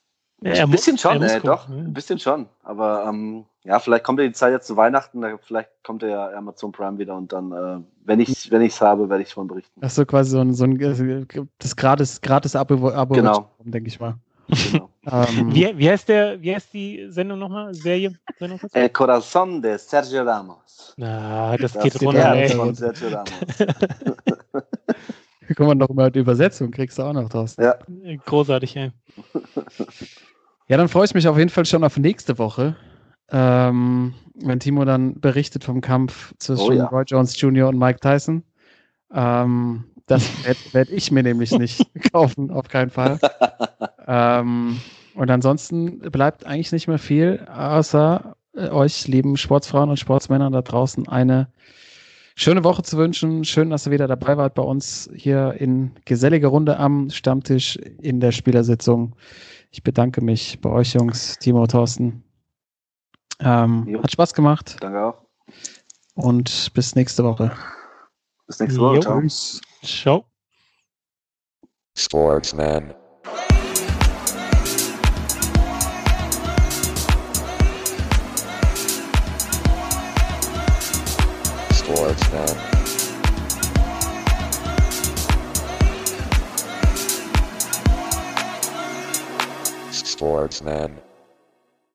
Ja, ein bisschen muss- schon, gucken, doch. ne? Ein bisschen schon. Aber ähm, ja, vielleicht kommt ja die Zeit jetzt zu Weihnachten, da, vielleicht kommt ja Amazon Prime wieder und dann, äh, wenn ich wenn ich's habe, werde ich von berichten. du quasi so ein, so ein äh, das gratis, gratis Abo, Abo Genau. denke ich mal. Genau. [LAUGHS] Ähm, Wie, wie, heißt der, wie heißt die Sendung nochmal? Serie? Sendung? El Corazon de Sergio Ramos. Na, das, Das geht runter, ey. von Sergio Ramos. [LAUGHS] [LAUGHS] Guck mal noch mal die Übersetzung, kriegst du auch noch draus. Ja, Großartig, ey. [LAUGHS] Ja, dann freue ich mich auf jeden Fall schon auf nächste Woche, ähm, wenn Timo dann berichtet vom Kampf zwischen Oh ja. Roy Jones Jr. und Mike Tyson. Ähm, das [LAUGHS] werde werd ich mir nämlich nicht kaufen, auf keinen Fall. Ähm, und ansonsten bleibt eigentlich nicht mehr viel, außer äh, euch, lieben Sportsfrauen und Sportsmänner da draußen, eine schöne Woche zu wünschen. Schön, dass ihr wieder dabei wart bei uns hier in geselliger Runde am Stammtisch in der Spielersitzung. Ich bedanke mich bei euch, Jungs, Timo, Thorsten. Ähm, hat Spaß gemacht danke auch. und bis nächste Woche. Bis nächste Woche. Ciao. Ciao. Sportsman. Sportsman. Sportsman.